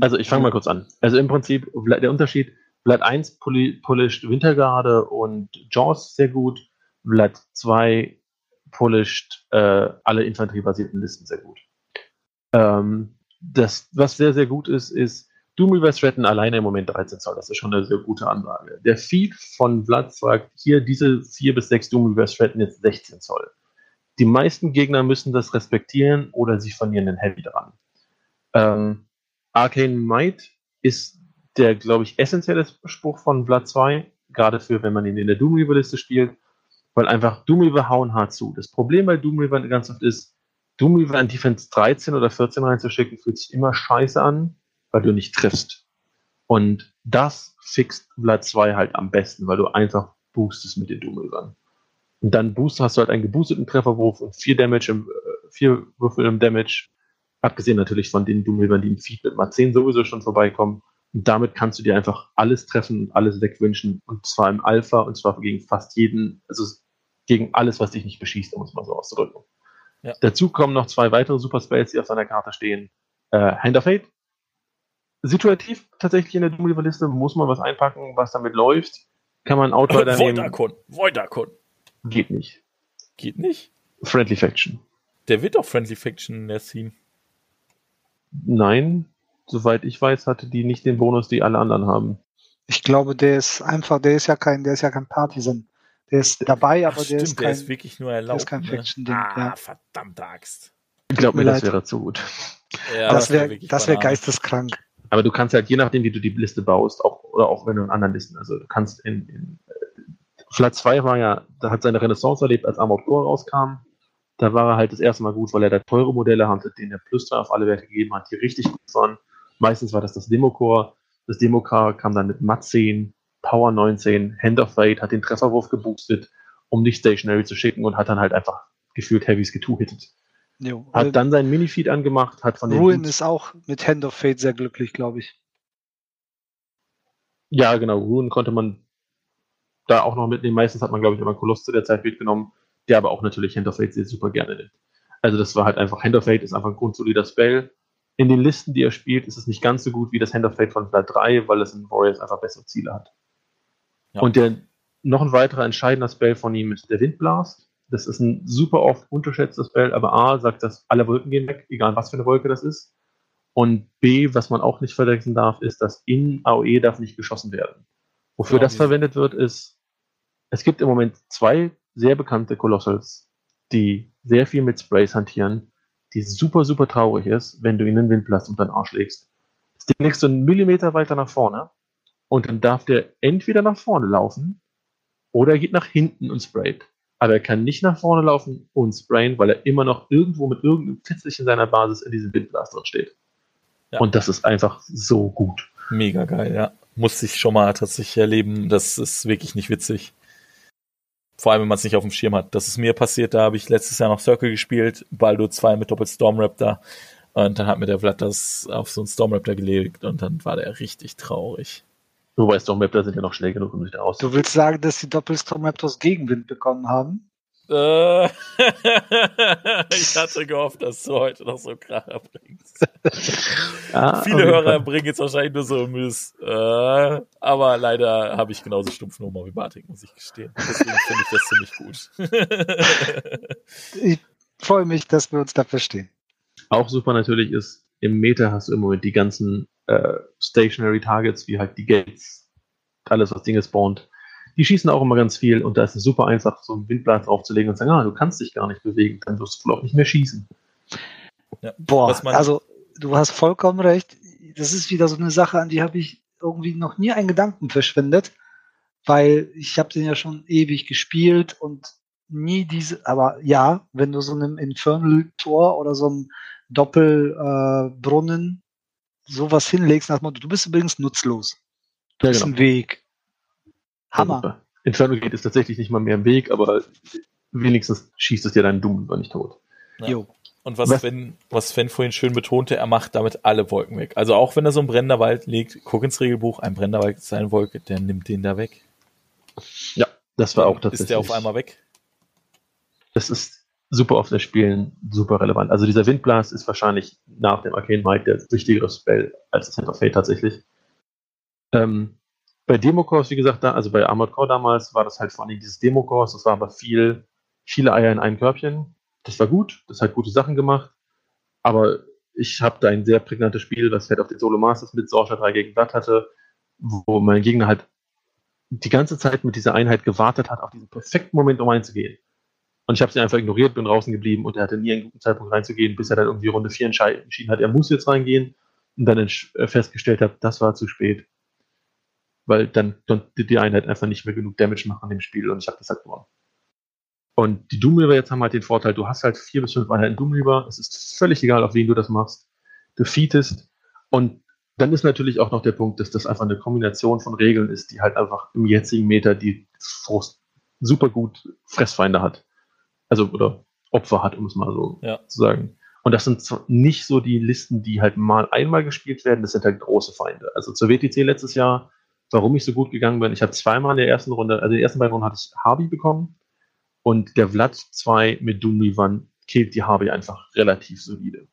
also ich fange mal kurz an. Also im Prinzip der Unterschied, Blatt 1 polished Wintergarde und Jaws sehr gut, Blatt 2 polished äh, alle infanteriebasierten Listen sehr gut. Ähm, das, was sehr, sehr gut ist, ist Doom Reverse Retten alleine im Moment 13 Zoll. Das ist schon eine sehr gute Anlage. Der Feed von Vlad sagt, hier diese 4 bis 6 Doom Reverse Retten jetzt 16 Zoll. Die meisten Gegner müssen das respektieren oder sie verlieren den Heavy dran. Ähm, Arcane Might ist der, glaube ich, essentielle Spruch von Blood 2, gerade für, wenn man ihn in der Doom Reaver Liste spielt, weil einfach Doom Reaver hauen hart zu. Das Problem bei Doom Reaver ganz oft ist, Doom Reaver in Defense 13 oder 14 reinzuschicken, fühlt sich immer scheiße an, weil du nicht triffst. Und das fixt Blood 2 halt am besten, weil du einfach boostest mit den Doom Reavern. Und dann Boost hast du halt einen geboosteten Trefferwurf und vier Damage im, äh, vier Würfel im Damage. Abgesehen natürlich von den Doomweavern, die im Feed mit mal 10 sowieso schon vorbeikommen. Und damit kannst du dir einfach alles treffen und alles wegwünschen. Und zwar im Alpha und zwar gegen fast jeden, also gegen alles, was dich nicht beschießt, um es mal so auszudrücken. Ja. Dazu kommen noch zwei weitere Super Spells, die auf seiner Karte stehen. Äh, Hand of Fate. Situativ tatsächlich in der Doomweaver-Liste muss man was einpacken, was damit läuft. Kann man Outrider [laughs] nehmen. Voidakon. Voidakon. Geht nicht. Geht nicht? Friendly Faction. Der wird doch Friendly Faction in der Scene. Nein, soweit ich weiß, hatte die nicht den Bonus, die alle anderen haben. Ich glaube, der ist einfach, der ist ja kein, der ist ja kein Partisan. Der ist dabei, aber Ach, der, stimmt, ist kein, der ist wirklich nur erlaubt. Der ist kein ne? Faction-Ding. Ah, ja. verdammte Axt. Ich glaube mir, das wäre zu gut. Ja, das wäre wär, das wär geisteskrank. Aber du kannst halt, je nachdem, wie du die Liste baust, auch, oder auch wenn du in anderen Listen, also du kannst in, in Flat 2 war ja, da hat seine Renaissance erlebt, als Armored Core rauskam. Da war er halt das erste Mal gut, weil er da teure Modelle hatte, denen er Plus 3 auf alle Werte gegeben hat, die richtig gut waren. Meistens war das das Demo-Core. Das Demo-Core kam dann mit Mat 10, Power 19, Hand of Fate, hat den Trefferwurf geboostet, um nicht Stationary zu schicken und hat dann halt einfach gefühlt Heavies getwo-hittet. Hat dann seinen Mini-Feed angemacht, hat von Ruin ist auch mit Hand of Fate sehr glücklich, glaube ich. Ja, genau. Ruin konnte man da auch noch mitnehmen. Meistens hat man, glaube ich, immer Koloss zu der Zeit mitgenommen, der aber auch natürlich Hand of Fate sehr super gerne nimmt. Also das war halt einfach, Hand of Fate ist einfach ein grundsolider Spell. In den Listen, die er spielt, ist es nicht ganz so gut wie das Hand of Fate von Blood 3, weil es in Warriors einfach bessere Ziele hat. Ja. Und der noch ein weiterer entscheidender Spell von ihm ist der Windblast. Das ist ein super oft unterschätzter Spell, aber A sagt, dass alle Wolken gehen weg, egal was für eine Wolke das ist. Und B, was man auch nicht vergessen darf, ist, dass in AOE darf nicht geschossen werden. Wofür ja, das verwendet wird, ist es gibt im Moment zwei sehr bekannte Colossals, die sehr viel mit Sprays hantieren, die super, super traurig ist, wenn du ihnen einen Windblast unter den Arsch legst. Das Ding legst du einen Millimeter weiter nach vorne und dann darf der entweder nach vorne laufen oder er geht nach hinten und sprayt. Aber er kann nicht nach vorne laufen und sprayen, weil er immer noch irgendwo mit irgendeinem Fitzlich in seiner Basis in diesem Windblast drin steht. Ja. Und das ist einfach so gut. Mega geil, ja. Muss ich schon mal tatsächlich erleben. Das ist wirklich nicht witzig. Vor allem, wenn man es nicht auf dem Schirm hat. Das ist mir passiert, da habe ich letztes Jahr noch Circle gespielt, Baldo 2 mit Doppel Stormraptor. Und dann hat mir der Vlad das auf so einen Stormraptor gelegt und dann war der richtig traurig. Wobei Stormraptor sind ja noch schnell genug, um sich da raus. Du willst sagen, dass die Doppel-Stormraptors Gegenwind bekommen haben? Äh, [laughs] ich hatte gehofft, dass du heute noch so Kracher bringst. Ja, Viele Hörer bringen jetzt wahrscheinlich nur so Mist. Äh, aber leider habe ich genauso stumpf Nummer wie Bartik, muss ich gestehen. Deswegen finde ich das ziemlich gut. Ich freue mich, dass wir uns da verstehen. Auch super natürlich ist, im Meta hast du im Moment die ganzen äh, Stationary Targets, wie halt die Gates, alles, was Dinge spawnt. Die schießen auch immer ganz viel und da ist es super einfach, so einen Windblatt draufzulegen und sagen, ah, du kannst dich gar nicht bewegen, dann wirst du wohl auch nicht mehr schießen. Boah, Was man- also du hast vollkommen recht. Das ist wieder so eine Sache, an die habe ich irgendwie noch nie einen Gedanken verschwendet, weil ich habe den ja schon ewig gespielt und nie diese, aber ja, wenn du so einem Infernal-Tor oder so einem Doppelbrunnen äh, sowas hinlegst, nach dem Motto, du bist übrigens nutzlos. Du Ja, bist genau. ein Weg. Hammer. super. Inferno geht ist tatsächlich nicht mal mehr im Weg, aber wenigstens schießt es dir deinen Doom über nicht tot. Ja. Jo. Und was Was- Sven, was Sven vorhin schön betonte, er macht damit alle Wolken weg. Also auch wenn er so ein brennender Wald liegt, guck ins Regelbuch, ein brennender Wald ist eine Wolke, der nimmt den da weg. Ja, das war auch tatsächlich. Ist der auf einmal weg? Das ist super auf das Spielen super relevant. Also dieser Windblast ist wahrscheinlich nach dem Arcane Might der wichtigere Spell als das Hand of Fate tatsächlich. Ähm, bei Democores, wie gesagt, da, also bei Armored Core damals war das halt vor allem dieses Democores, das war aber viel, viele Eier in einem Körbchen. Das war gut, das hat gute Sachen gemacht, aber ich habe da ein sehr prägnantes Spiel, was halt auf den Solo Masters mit Sorcerer 3 gegen Blatt hatte, wo mein Gegner halt die ganze Zeit mit dieser Einheit gewartet hat, auf diesen perfekten Moment, um einzugehen. Und ich habe sie einfach ignoriert, bin draußen geblieben und er hatte nie einen guten Zeitpunkt reinzugehen, bis er dann irgendwie Runde 4 entschieden hat, er muss jetzt reingehen und dann äh, festgestellt hat, das war zu spät. Weil dann konnte die Einheit einfach nicht mehr genug Damage machen an dem Spiel und ich habe das halt gewonnen. Und die Doom Reaver jetzt haben halt den Vorteil, du hast halt vier bis fünf Einheiten Doom Reaver, es ist völlig egal, auf wen du das machst. Du featest und dann ist natürlich auch noch der Punkt, dass das einfach eine Kombination von Regeln ist, die halt einfach im jetzigen Meter die Frust super gut Fressfeinde hat. Also, oder Opfer hat, um es mal so Ja. zu sagen. Und das sind nicht so die Listen, die halt mal einmal gespielt werden, das sind halt große Feinde. Also zur WTC letztes Jahr, warum ich so gut gegangen bin, ich habe zweimal in der ersten Runde, also in den ersten beiden Runden hatte ich Harvey bekommen und der Vlad 2 mit Doom Revan killt die Harvey einfach relativ solide.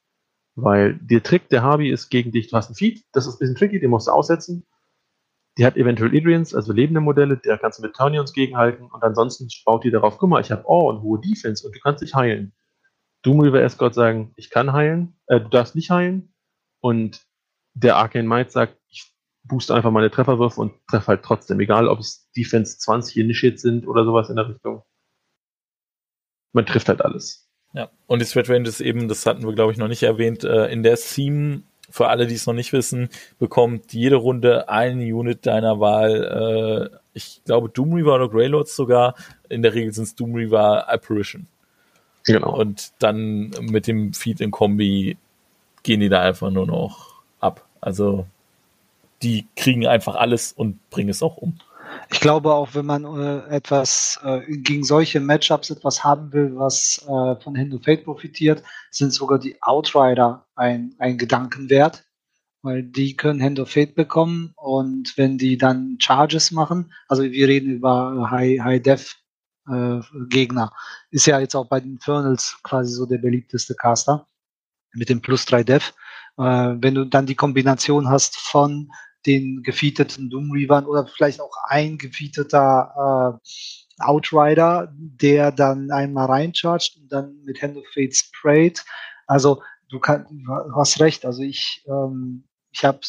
Weil der Trick der Harvey ist gegen dich, du hast einen Feed, das ist ein bisschen tricky, den musst du aussetzen. Die hat eventuell Idrians, also lebende Modelle, der kannst du mit Turnions gegenhalten und ansonsten baut die darauf, guck mal, ich habe Oh und hohe Defense und du kannst dich heilen. Doom Reaver Escort sagen, ich kann heilen, äh, du darfst nicht heilen und der Arcane Might sagt, booste einfach meine Trefferwürfe und treffe halt trotzdem, egal ob es Defense 20 Initiates sind oder sowas in der Richtung. Man trifft halt alles. Ja, und die Threat Range ist eben, das hatten wir glaube ich noch nicht erwähnt, äh, in der Theme, für alle, die es noch nicht wissen, bekommt jede Runde ein Unit deiner Wahl, äh, ich glaube Doom Reaver oder Greylords sogar, in der Regel sind es Doom Reaver Apparition. Genau. Und dann mit dem Feed in Kombi gehen die da einfach nur noch ab. Also die kriegen einfach alles und bringen es auch um. Ich glaube auch, wenn man äh, etwas äh, gegen solche Matchups etwas haben will, was äh, von Hand of Fate profitiert, sind sogar die Outrider ein, ein Gedanken wert, weil die können Hand of Fate bekommen und wenn die dann Charges machen, also wir reden über High, High Def äh, Gegner, ist ja jetzt auch bei den Infernals quasi so der beliebteste Caster mit dem Plus 3 Def. Äh, wenn du dann die Kombination hast von den gefeateten Doom Reavern oder vielleicht auch ein gefeateter äh, Outrider, der dann einmal reinchargt und dann mit Hand of Fate sprayt. Also du, kann, du hast recht, also ich, ähm, ich habe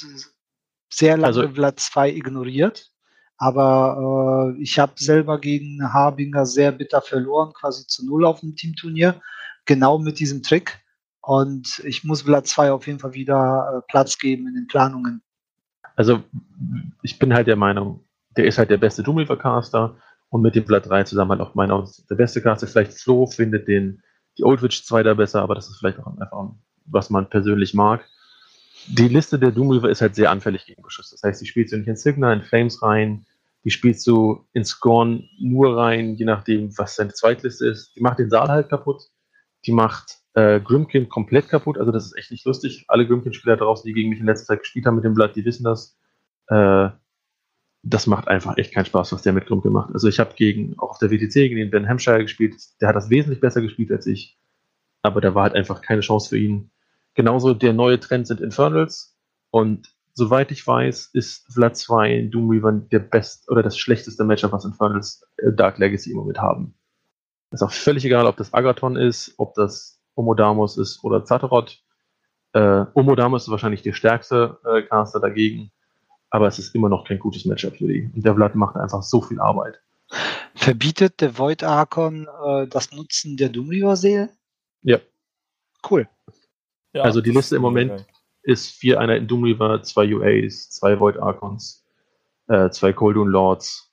sehr lange Also- Vlad 2 ignoriert, aber äh, ich habe selber gegen Harbinger sehr bitter verloren, quasi zu null auf dem Teamturnier, genau mit diesem Trick. Und ich muss Vlad 2 auf jeden Fall wieder äh, Platz geben in den Planungen. Also, ich bin halt der Meinung, der ist halt der beste Doom Reaver Caster und mit dem Blatt 3 zusammen halt auch meiner der beste Caster. Vielleicht Flo findet den, die Old Witch 2 da besser, aber das ist vielleicht auch einfach, was man persönlich mag. Die Liste der Doom Reaver ist halt sehr anfällig gegen Beschuss. Das heißt, die spielt so nicht in Signa, in Flames rein, Die spielst du in Scorn nur rein, je nachdem, was deine Zweitliste ist. Die macht den Saal halt kaputt. Die macht äh, Grimkin komplett kaputt. Also das ist echt nicht lustig. Alle Grimkin-Spieler draußen, die gegen mich in letzter Zeit gespielt haben mit dem Blatt, die wissen das. Äh, das macht einfach echt keinen Spaß, was der mit Grimkin macht. Also ich habe gegen, auch auf der WTC gegen den Ben Hampshire gespielt. Der hat das wesentlich besser gespielt als ich. Aber da war halt einfach keine Chance für ihn. Genauso der neue Trend sind Infernals. Und soweit ich weiß, ist Vlad 2 in Doom Reaver der best oder das schlechteste Matchup, was Infernals äh, Dark Legacy im Moment haben. Ist auch völlig egal, ob das Agathon ist, ob das Omodamus ist oder Zatarot. Äh, Omodamus ist wahrscheinlich der stärkste äh, Caster dagegen, aber es ist immer noch kein gutes Matchup für die. Und der Vlad macht einfach so viel Arbeit. Verbietet der Void Archon äh, das Nutzen der Doomreaver-Seele? Ja. Cool. Ja, also die Liste im Moment geil. ist vier einer in Doom Reaver, zwei UAs, zwei Void Archons, äh, zwei Koldun Lords.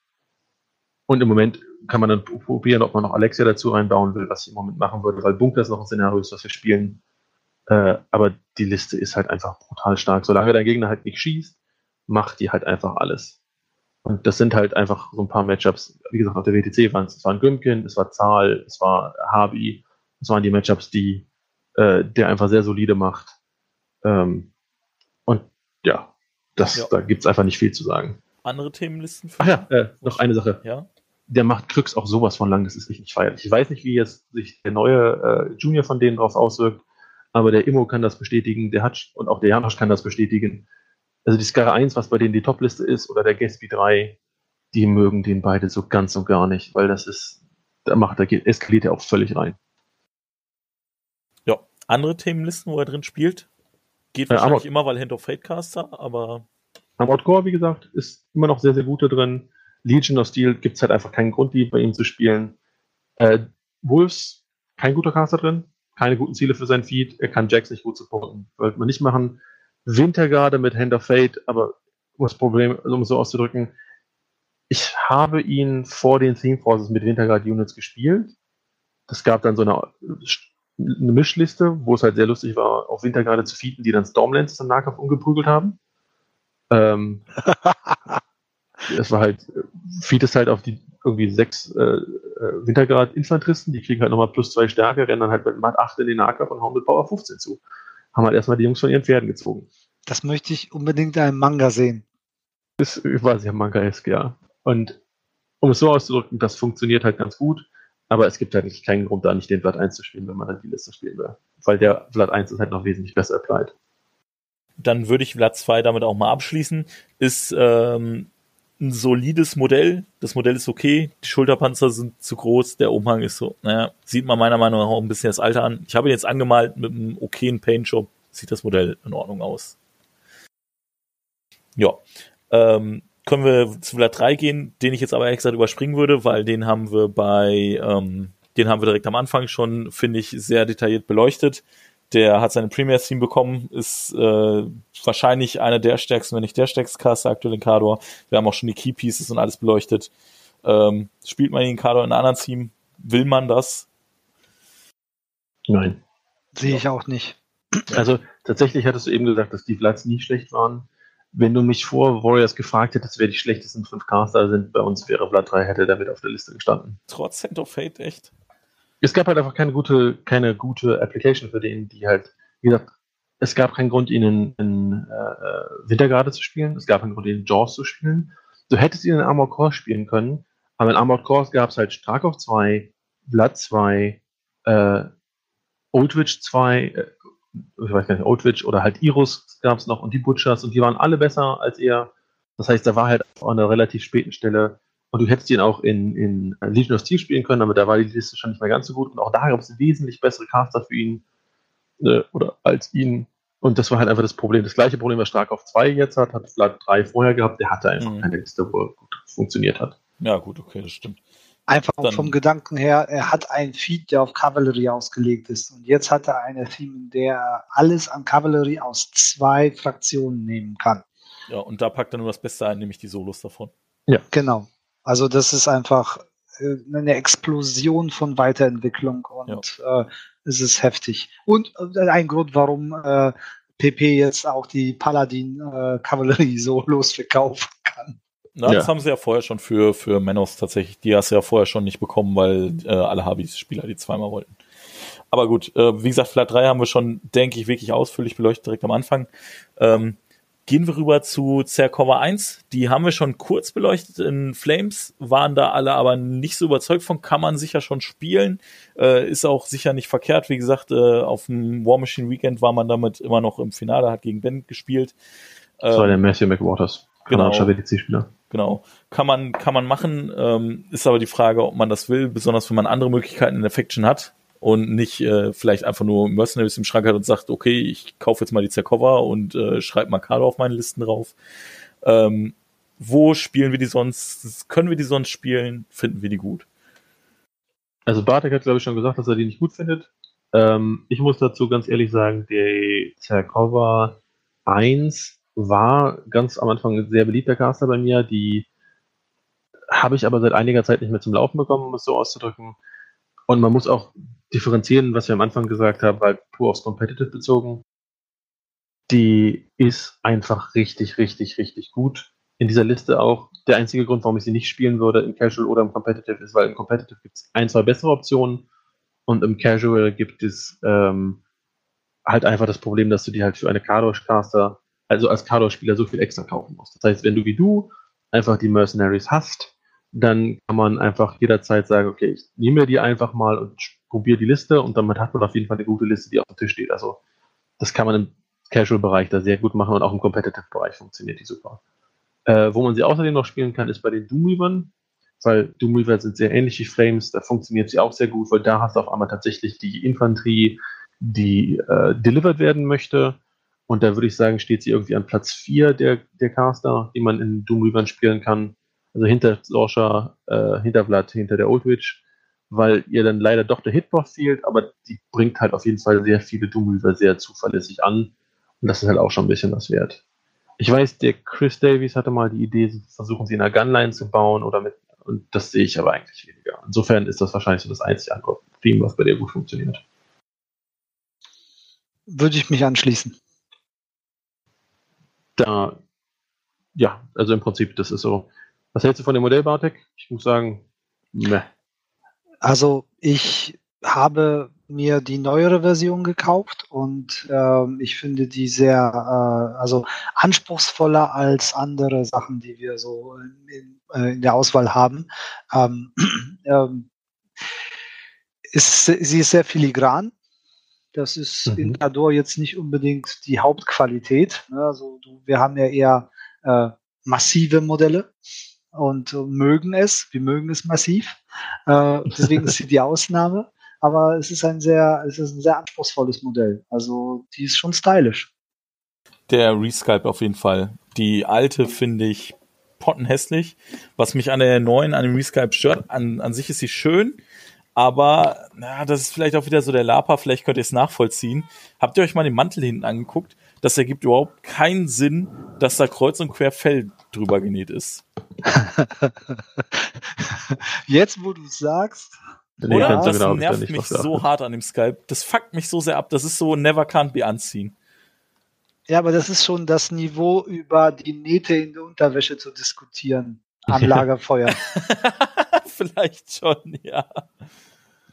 Und im Moment kann man dann probieren, ob man noch Alexia dazu reinbauen will, was ich im Moment machen würde, weil Bunker ist noch ein Szenario ist, was wir spielen. Äh, aber die Liste ist halt einfach brutal stark. Solange dein Gegner halt nicht schießt, macht die halt einfach alles. Und das sind halt einfach so ein paar Matchups. Wie gesagt, auf der WTC waren es, es war ein Grimkin, es war Zahl, es war Harvey. Das waren die Matchups, die äh, der einfach sehr solide macht. Ähm, und ja, das, Ja. da gibt's einfach nicht viel zu sagen. Andere Themenlisten für Ach ja, äh, noch eine Sache. Ja. Der macht Krux auch sowas von lang, das ist richtig feierlich. Ich weiß nicht, wie jetzt sich der neue äh, Junior von denen drauf auswirkt, aber der Immo kann das bestätigen, der Hatsch und auch der Janosch kann das bestätigen. Also die Skara 1, was bei denen die Topliste ist, oder der Gatsby 3, die mögen den beide so ganz und gar nicht, weil das ist, da macht, da geht, eskaliert er auch völlig rein. ja. Andere Themenlisten, wo er drin spielt? Geht Äh, wahrscheinlich immer, weil Hand of Fate Caster, aber Am Outcore, wie gesagt, ist immer noch sehr, sehr gut da drin. Legion of Steel gibt es halt einfach keinen Grund, die bei ihm zu spielen. Äh, Wolves, kein guter Caster drin, keine guten Ziele für sein Feed. Er kann Jax nicht gut supporten. Wollte man nicht machen. Wintergarde mit Hand of Fate, aber das Problem, also um es so auszudrücken, ich habe ihn vor den Theme Forces mit Winterguard Units gespielt. Es gab dann so eine, eine Mischliste, wo es halt sehr lustig war, auf Wintergarde zu feeden, die dann Stormlands im Nahkampf umgeprügelt haben. Ähm, [laughs] es war halt, Feed ist halt auf die irgendwie sechs äh, äh, Wintergrad-Infanteristen, die kriegen halt nochmal plus zwei Stärke, rennen dann halt mit Mat 8 in den Nahkampf und hauen mit Power 15 zu. Haben halt erstmal die Jungs von ihren Pferden gezogen. Das möchte ich unbedingt in einem Manga sehen. Das war sehr manga-esk, ja. Und um es so auszudrücken, das funktioniert halt ganz gut, aber es gibt halt nicht keinen Grund, da nicht den Vlad 1 zu spielen, wenn man dann die Liste spielen will. Weil der Vlad 1 ist halt noch wesentlich besser applied. dann würde ich Vlad 2 damit auch mal abschließen. Ist ähm, ein solides Modell. Das Modell ist okay. Die Schulterpanzer sind zu groß. Der Umhang ist so, naja, sieht man meiner Meinung nach auch ein bisschen das Alter an. Ich habe ihn jetzt angemalt mit einem okayen Paintjob. Sieht das Modell in Ordnung aus. Ja. Ähm, können wir zu Vlad 3 gehen, den ich jetzt aber ehrlich gesagt überspringen würde, weil den haben wir bei, ähm, den haben wir direkt am Anfang schon, finde ich, sehr detailliert beleuchtet. Der hat seine Premier-Team bekommen, ist äh, wahrscheinlich einer der stärksten, wenn nicht der stärkste Caster aktuell in Kador. Wir haben auch schon die Key Pieces und alles beleuchtet. Ähm, spielt man ihn in Kador in einem anderen Team? Will man das? Nein. Sehe ich auch nicht. Also tatsächlich hattest du eben gesagt, dass die Vlads nie schlecht waren. Wenn du mich vor Warriors gefragt hättest, wer die schlechtesten fünf Caster sind, bei uns wäre Vlad 3 hätte damit auf der Liste gestanden. Trotz Hand of Fate, echt? Es gab halt einfach keine gute, keine gute Application für den, die halt, wie gesagt, es gab keinen Grund, ihn in, in äh, Wintergarde zu spielen, es gab keinen Grund, ihn in Jaws zu spielen. Du hättest ihn in Armored Core spielen können, aber in Armored Core gab es halt Starkov 2, Blood 2, äh, Oldwitch 2, äh, ich weiß gar nicht, Oldwitch oder halt Irus gab es noch und die Butchers und die waren alle besser als er. Das heißt, da war halt an einer relativ späten Stelle und du hättest ihn auch in, in Legion of Steel spielen können, aber da war die Liste schon nicht mehr ganz so gut und auch da gab es wesentlich bessere Caster für ihn äh, oder als ihn. Und das war halt einfach das Problem. Das gleiche Problem, was Stark auf 2 jetzt hat, hat Vlad 3 vorher gehabt. Der hatte einfach Mhm. keine Liste, wo er gut funktioniert hat. Ja, gut, okay, das stimmt. Einfach Dann- vom Gedanken her, er hat einen Feed, der auf Cavalry ausgelegt ist. Und jetzt hat er eine Theme, in der er alles an Cavalry aus zwei Fraktionen nehmen kann. Ja, und da packt er nur das Beste ein, nämlich die Solos davon. Genau. Also das ist einfach äh, eine Explosion von Weiterentwicklung und äh, es ist heftig. Und äh, ein Grund, warum äh, PP jetzt auch die Paladin äh, Kavallerie Solos [laughs] verkaufen kann. Na, Ja. das haben sie ja vorher schon für, für Manos tatsächlich. Die hast du ja vorher schon nicht bekommen, weil äh, alle Habis-Spieler die zweimal wollten. Aber gut, äh, wie gesagt, Flat 3 haben wir schon, denke ich, wirklich ausführlich beleuchtet direkt am Anfang. Ähm, gehen wir rüber zu Zercover 1. Die haben wir schon kurz beleuchtet in Flames, waren da alle aber nicht so überzeugt von, kann man sicher schon spielen. Äh, ist auch sicher nicht verkehrt. Wie gesagt, äh, auf dem War Machine Weekend war man damit immer noch im Finale, hat gegen Ben gespielt. Das war Ähm, der Matthew McWaters, genau. kanadischer WTC-Spieler. Genau. Kann man, kann man machen, ähm, ist aber die Frage, ob man das will, besonders wenn man andere Möglichkeiten in der Faction hat und nicht äh, vielleicht einfach nur Mercenaries im Schrank hat und sagt, okay, ich kaufe jetzt mal die Zercover und äh, schreibe Karte auf meine Listen drauf. Ähm, wo spielen wir die sonst? Können wir die sonst spielen? Finden wir die gut? Also Bartek hat, glaube ich, schon gesagt, dass er die nicht gut findet. Ähm, ich muss dazu ganz ehrlich sagen, die Zerkova 1 war ganz am Anfang ein sehr beliebter Caster bei mir. Die habe ich aber seit einiger Zeit nicht mehr zum Laufen bekommen, um es so auszudrücken. Und man muss auch differenzieren, was wir am Anfang gesagt haben, weil pur aufs Competitive bezogen. Die ist einfach richtig, richtig, richtig gut. In dieser Liste auch. Der einzige Grund, warum ich sie nicht spielen würde im Casual oder im Competitive, ist, weil im Competitive gibt es ein, zwei bessere Optionen und im Casual gibt es ähm, halt einfach das Problem, dass du dir halt für eine Kadosh-Caster, also als Kadosh-Spieler, so viel extra kaufen musst. Das heißt, wenn du wie du einfach die Mercenaries hast, dann kann man einfach jederzeit sagen, okay, ich nehme mir die einfach mal und probiere die Liste und damit hat man auf jeden Fall eine gute Liste, die auf dem Tisch steht. Also das kann man im Casual-Bereich da sehr gut machen und auch im Competitive-Bereich funktioniert die super. Äh, wo man sie außerdem noch spielen kann, ist bei den Doomweavern, weil Doomweaver sind sehr ähnlich wie Flames, da funktioniert sie auch sehr gut, weil da hast du auf einmal tatsächlich die Infanterie, die äh, delivered werden möchte. Und da würde ich sagen, steht sie irgendwie an Platz 4 der, der Caster, die man in Doomweavern spielen kann. Also hinter Sorsha, äh, hinter Vlad, hinter der Old Witch, weil ihr dann leider doch der Hitbox fehlt, aber die bringt halt auf jeden Fall sehr viele Doomweaver sehr zuverlässig an. Und das ist halt auch schon ein bisschen was wert. Ich weiß, der Chris Davies hatte mal die Idee, versuchen sie in einer Gunline zu bauen oder mit, und das sehe ich aber eigentlich weniger. Insofern ist das wahrscheinlich so das einzige Antwort-Team, was bei dir gut funktioniert. Würde ich mich anschließen. Da, ja, also im Prinzip, das ist so. Was hältst du von dem Modell, Bartek? Ich muss sagen, meh. Also ich habe mir die neuere Version gekauft und ähm, ich finde die sehr, äh, also anspruchsvoller als andere Sachen, die wir so in, in, äh, in der Auswahl haben. Ähm, [clears throat] ähm, ist, sie ist sehr filigran. Das ist Mhm. in Cador jetzt nicht unbedingt die Hauptqualität. Ne? Also du, wir haben ja eher äh, massive Modelle und mögen es. Wir mögen es massiv. Äh, deswegen ist sie die Ausnahme. Aber es ist ein sehr, es ist ein sehr anspruchsvolles Modell. Also die ist schon stylisch. Der Resculpt auf jeden Fall. Die alte finde ich pottenhässlich. Was mich an der neuen, an dem Resculpt stört, an, an sich ist sie schön, aber na, das ist vielleicht auch wieder so der Lapa, vielleicht könnt ihr es nachvollziehen. Habt ihr euch mal den Mantel hinten angeguckt? Das ergibt überhaupt keinen Sinn, dass da kreuz und quer Fell drüber genäht ist. [laughs] Jetzt, wo du es sagst, Nee, Oder? das genau nervt nicht mich so hart an dem Skype. Das fuckt mich so sehr ab. Das ist so never can't be anziehen. ja, aber das ist schon das Niveau, über die Nähte in der Unterwäsche zu diskutieren am. Lagerfeuer. [laughs] vielleicht schon, ja.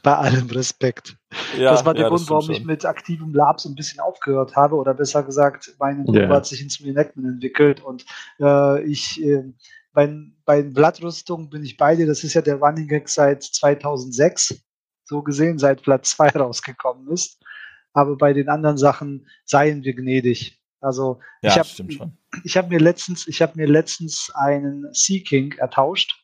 Bei allem Respekt. ja das war der ja, Grund, warum ich mit aktivem Lab so ein bisschen aufgehört habe oder besser gesagt, meine. Gruppe hat sich ins Reenactment entwickelt und äh, ich äh, bei, bei Blattrüstung bin ich bei dir, das ist ja der Running Gag seit 2006, so gesehen, seit Blatt 2 [laughs] rausgekommen ist. Aber bei den anderen Sachen seien wir gnädig. Also Ja, ich habe habe mir letztens, ich habe mir letztens einen Sea King ertauscht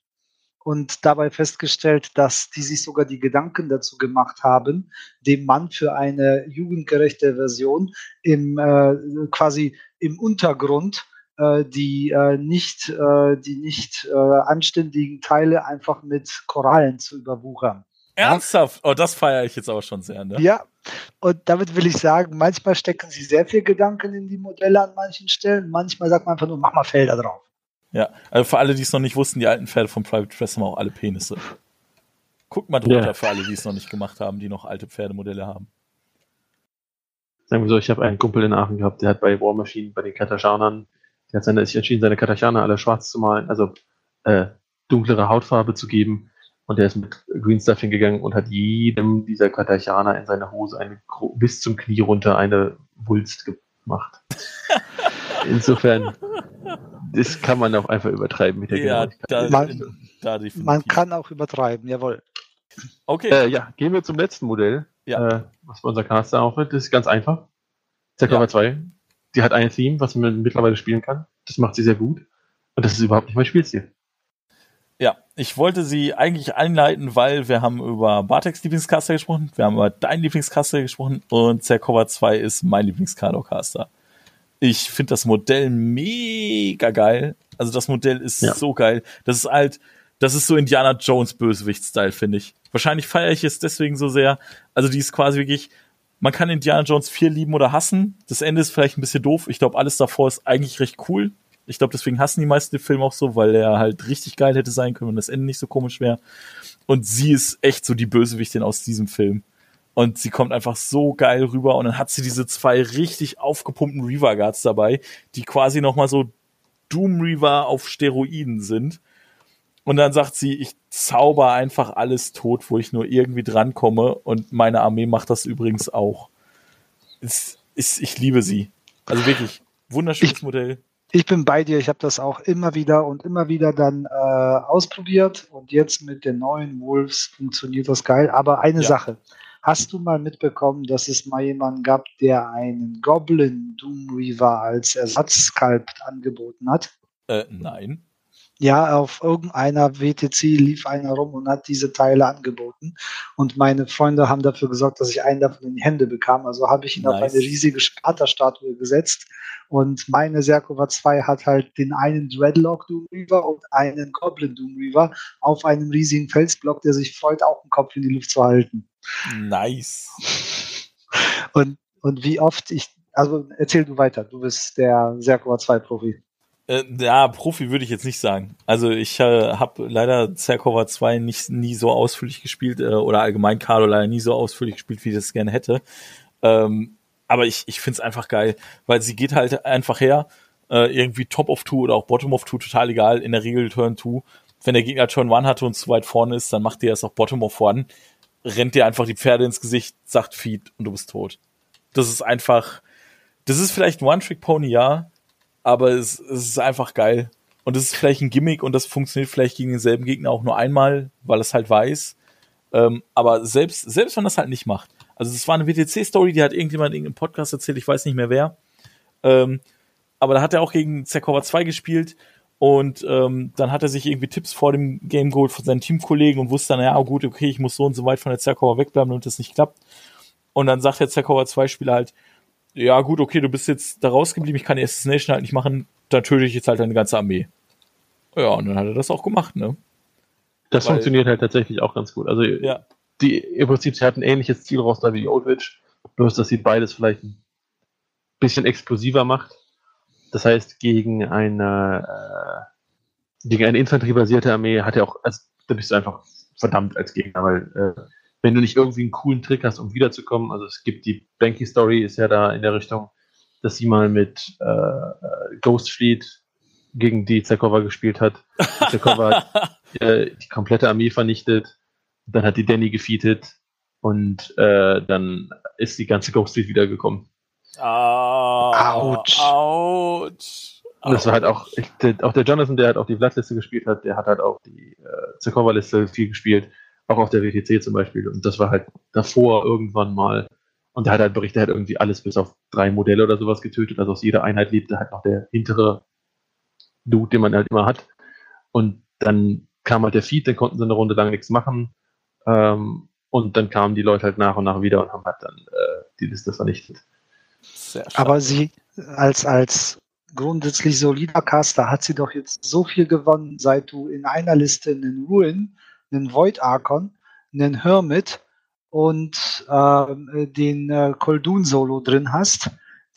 und dabei festgestellt, dass die sich sogar die Gedanken dazu gemacht haben, dem Mann für eine jugendgerechte Version im äh, quasi im Untergrund äh, die äh, nicht äh, die nicht äh, anständigen Teile einfach mit Korallen zu überwuchern. Ernsthaft? Oh, das feiere ich jetzt aber schon sehr, ne? Ja, und damit will ich sagen, manchmal stecken sie sehr viel Gedanken in die Modelle an manchen Stellen, manchmal sagt man einfach nur, mach mal Felder drauf. Ja, also für alle, die es noch nicht wussten, die alten Pferde von Private Press haben auch alle Penisse. Guckt mal drunter Ja. für alle, die es noch nicht gemacht haben, die noch alte Pferdemodelle haben. Sagen wir so, ich habe einen Kumpel in Aachen gehabt, der hat bei War Machine, bei den Kataschaunern, Der hat seine, sich entschieden, seine Katachana alle schwarz zu malen, also äh, dunklere Hautfarbe zu geben. Und der ist mit Green Stuff hingegangen und hat jedem dieser Katachana in seine Hose eine, bis zum Knie runter eine Wulst gemacht. [laughs] Insofern, das kann man auch einfach übertreiben mit der Ja, da, Man- da. Man kann auch übertreiben, jawohl. Okay. Äh, ja, gehen wir zum letzten Modell, Ja. äh, was bei unserer Caster auch wird. Das ist ganz einfach. Zercover Ja. 2. Die hat ein Theme, was man mittlerweile spielen kann. Das macht sie sehr gut. Und das ist überhaupt nicht mein Spielstil. Ja, ich wollte sie eigentlich einleiten, weil wir haben über Bartex Lieblingscaster gesprochen, wir haben über dein Lieblingscaster gesprochen und Zercover 2 ist mein Lieblingskado-Caster. Ich finde das Modell mega geil. Also das Modell ist Ja. so geil. Das ist halt, das ist so Indiana Jones Bösewicht-Style, finde ich. Wahrscheinlich feiere ich es deswegen so sehr. Also die ist quasi wirklich, man kann Indiana Jones 4 lieben oder hassen. Das Ende ist vielleicht ein bisschen doof. Ich glaube, alles davor ist eigentlich recht cool. Ich glaube, deswegen hassen die meisten den Film auch so, weil er halt richtig geil hätte sein können, wenn das Ende nicht so komisch wäre. Und sie ist echt so die Bösewichtin aus diesem Film. Und sie kommt einfach so geil rüber und dann hat sie diese zwei richtig aufgepumpten Reaver Guards dabei, die quasi nochmal so Doom Reaver auf Steroiden sind. Und dann sagt sie, ich zauber einfach alles tot, wo ich nur irgendwie drankomme. Und meine Armee macht das übrigens auch. Es ist, ich liebe sie. Also wirklich, wunderschönes Ich- Modell. Ich bin bei dir, ich habe das auch immer wieder und immer wieder dann äh, ausprobiert und jetzt mit den neuen Wolves funktioniert das geil. Aber eine Ja. Sache, hast du mal mitbekommen, dass es mal jemanden gab, der einen Goblin Doom Reaver als Ersatzskalp angeboten hat? Äh, nein. Ja, auf irgendeiner WTC lief einer rum und hat diese Teile angeboten. Und meine Freunde haben dafür gesorgt, dass ich einen davon in die Hände bekam. Also habe ich ihn auf Nice. eine riesige Sparta-Statue gesetzt. Und meine Serkova 2 hat halt den einen Dreadlock Doom Reaver und einen Goblin Doom Reaver auf einem riesigen Felsblock, der sich freut, auch den Kopf in die Luft zu halten. Nice. Und, und wie oft ich, also erzähl du weiter, du bist der Serkova 2 Profi. Äh, ja, Profi würde ich jetzt nicht sagen. Also ich äh, habe leider Zercover 2 nicht nie so ausführlich gespielt äh, oder allgemein Carlo leider nie so ausführlich gespielt, wie ich das gerne hätte. Ähm, aber ich, ich finde es einfach geil, weil sie geht halt einfach her, äh, irgendwie Top of Two oder auch Bottom of Two, total egal, in der Regel Turn Two. Wenn der Gegner Turn One hatte und zu weit vorne ist, dann macht der erst auch Bottom of One, rennt dir einfach die Pferde ins Gesicht, sagt Feed und du bist tot. Das ist einfach, das ist vielleicht ein One-Trick-Pony, ja, aber es, es ist einfach geil. Und es ist vielleicht ein Gimmick und das funktioniert vielleicht gegen denselben Gegner auch nur einmal, weil es halt weiß. Ähm, aber selbst, selbst wenn das halt nicht macht. Also das war eine WTC-Story, die hat irgendjemand in irgendeinem Podcast erzählt, ich weiß nicht mehr wer. Ähm, aber da hat er auch gegen Zerkova 2 gespielt und ähm, dann hat er sich irgendwie Tipps vor dem Game geholt von seinen Teamkollegen und wusste dann, ja gut, okay, ich muss so und so weit von der Zerkova wegbleiben, damit das nicht klappt. Und dann sagt der Zerkova 2 Spieler halt, ja gut, okay, du bist jetzt da rausgeblieben, ich kann die Assassination halt nicht machen, dann töte ich jetzt halt deine ganze Armee. Ja, und dann hat er das auch gemacht, ne? Das Weil- funktioniert halt tatsächlich auch ganz gut. Also Ja. die im Prinzip, sie hat ein ähnliches Zielroster wie die Old Witch, bloß dass sie beides vielleicht ein bisschen explosiver macht. Das heißt, gegen eine äh, gegen eine infanteriebasierte Armee hat er auch, also da bist du einfach verdammt als Gegner, weil äh, wenn du nicht irgendwie einen coolen Trick hast, um wiederzukommen, also es gibt die Banky Story, ist ja da in der Richtung, dass sie mal mit äh, äh, Ghost Fleet gegen die Zerkova gespielt hat. Die Zerkova hat [laughs] äh, die komplette Armee vernichtet, dann hat die Danny gefeatet und äh, dann ist die ganze Ghost Fleet wiedergekommen. Autsch. Autsch. Und das war halt auch, ich, der, auch der Jonathan, der halt auch die Blattliste gespielt hat, der hat halt auch die äh, Zerkova-Liste viel gespielt, auch auf der WTC zum Beispiel. Und das war halt davor irgendwann mal. Und der hat halt berichtet, er hat irgendwie alles bis auf drei Modelle oder sowas getötet. Also aus jeder Einheit lebte halt noch der hintere Dude, den man halt immer hat. Und dann kam halt der Feed, dann konnten sie eine Runde lang nichts machen. Ähm, und dann kamen die Leute halt nach und nach wieder und haben halt dann äh, die Liste vernichtet. Aber sie als, als grundsätzlich solider Caster hat sie doch jetzt so viel gewonnen, seit du in einer Liste einen Ruin, einen Void Archon, einen Hermit und ähm, den äh, Koldun Solo drin hast,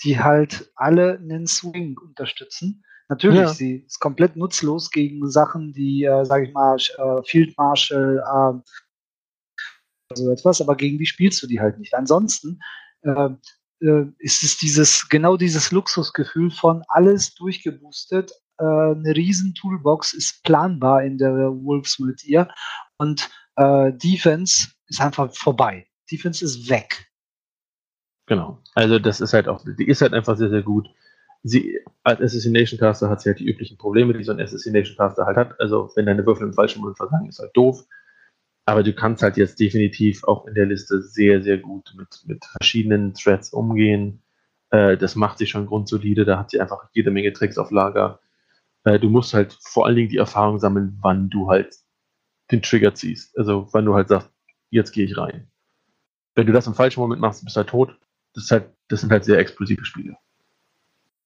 die halt alle einen Swing unterstützen. Natürlich, Ja. sie ist komplett nutzlos gegen Sachen, die, äh, sage ich mal, äh, Field Marshal, äh, so etwas, aber gegen die spielst du die halt nicht. Ansonsten äh, äh, ist es dieses, genau dieses Luxusgefühl von alles durchgeboostet. Äh, eine riesen Toolbox ist planbar in der Wolves mit ihr und äh, Defense ist einfach vorbei. Defense ist weg. Genau. Also das ist halt auch, die ist halt einfach sehr, sehr gut. Sie, als Assassination Caster hat sie halt die üblichen Probleme, die so ein Assassination Caster halt hat. Also wenn deine Würfel im falschen Moment versagen, ist halt doof. Aber du kannst halt jetzt definitiv auch in der Liste sehr, sehr gut mit, mit verschiedenen Threads umgehen. Äh, das macht sie schon grundsolide, da hat sie einfach jede Menge Tricks auf Lager. Äh, du musst halt vor allen Dingen die Erfahrung sammeln, wann du halt den Trigger ziehst. Also wann du halt sagst, jetzt gehe ich rein. Wenn du das im falschen Moment machst, bist du halt tot. Das, halt, das sind halt sehr explosive Spiele.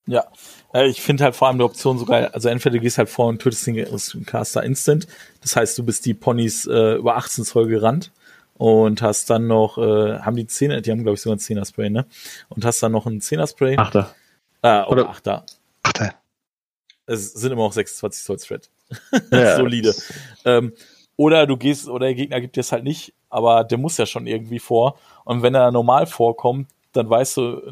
Ja, äh, ich finde halt vor allem die Option sogar, also entweder du gehst halt vor und tötest den Caster instant, das heißt, du bist die Ponys äh, über 18 Zoll gerannt und hast dann noch, äh, haben die 10 die haben glaube ich sogar ein 10er Spray, ne? Und hast dann noch ein 10er Spray. Achter. Äh, oder, oder Achter. Achter. Es sind immer auch 26 Zoll Thread. Ja, [laughs] Solide. Ähm, oder du gehst, oder der Gegner gibt dir es halt nicht, aber der muss ja schon irgendwie vor. Und wenn er normal vorkommt, dann weißt du,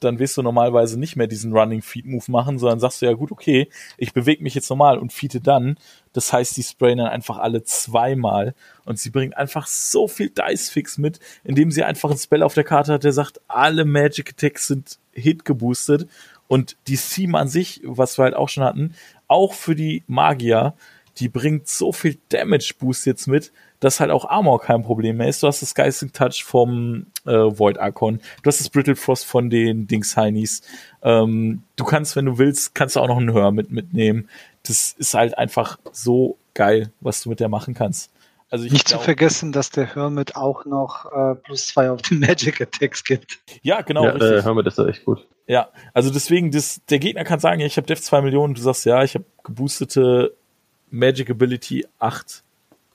dann wirst du normalerweise nicht mehr diesen Running Feed Move machen, sondern sagst du ja gut, okay, ich bewege mich jetzt normal und feede dann. Das heißt, die sprayen dann einfach alle zweimal und sie bringt einfach so viel Dice Fix mit, indem sie einfach ein Spell auf der Karte hat, der sagt, alle Magic Attacks sind Hit geboostet und die Theme an sich, was wir halt auch schon hatten, auch für die Magier, die bringt so viel Damage Boost jetzt mit, dass halt auch Armor kein Problem mehr ist. Du hast das Geisting Touch vom äh, Void Archon, du hast das Brittle Frost von den Dings Heinies. Ähm, du kannst, wenn du willst, kannst du auch noch einen Hör mit mitnehmen. Das ist halt einfach so geil, was du mit der machen kannst. Also Nicht glaub, zu vergessen, dass der Hermit auch noch äh, plus zwei auf den [laughs] Magic Attacks gibt. Ja, genau. Ja, richtig. der Hermit ist da echt gut. Ja, also deswegen, das, der Gegner kann sagen, ja, ich habe Def 2 Millionen, du sagst, ja, ich habe geboostete Magic Ability 8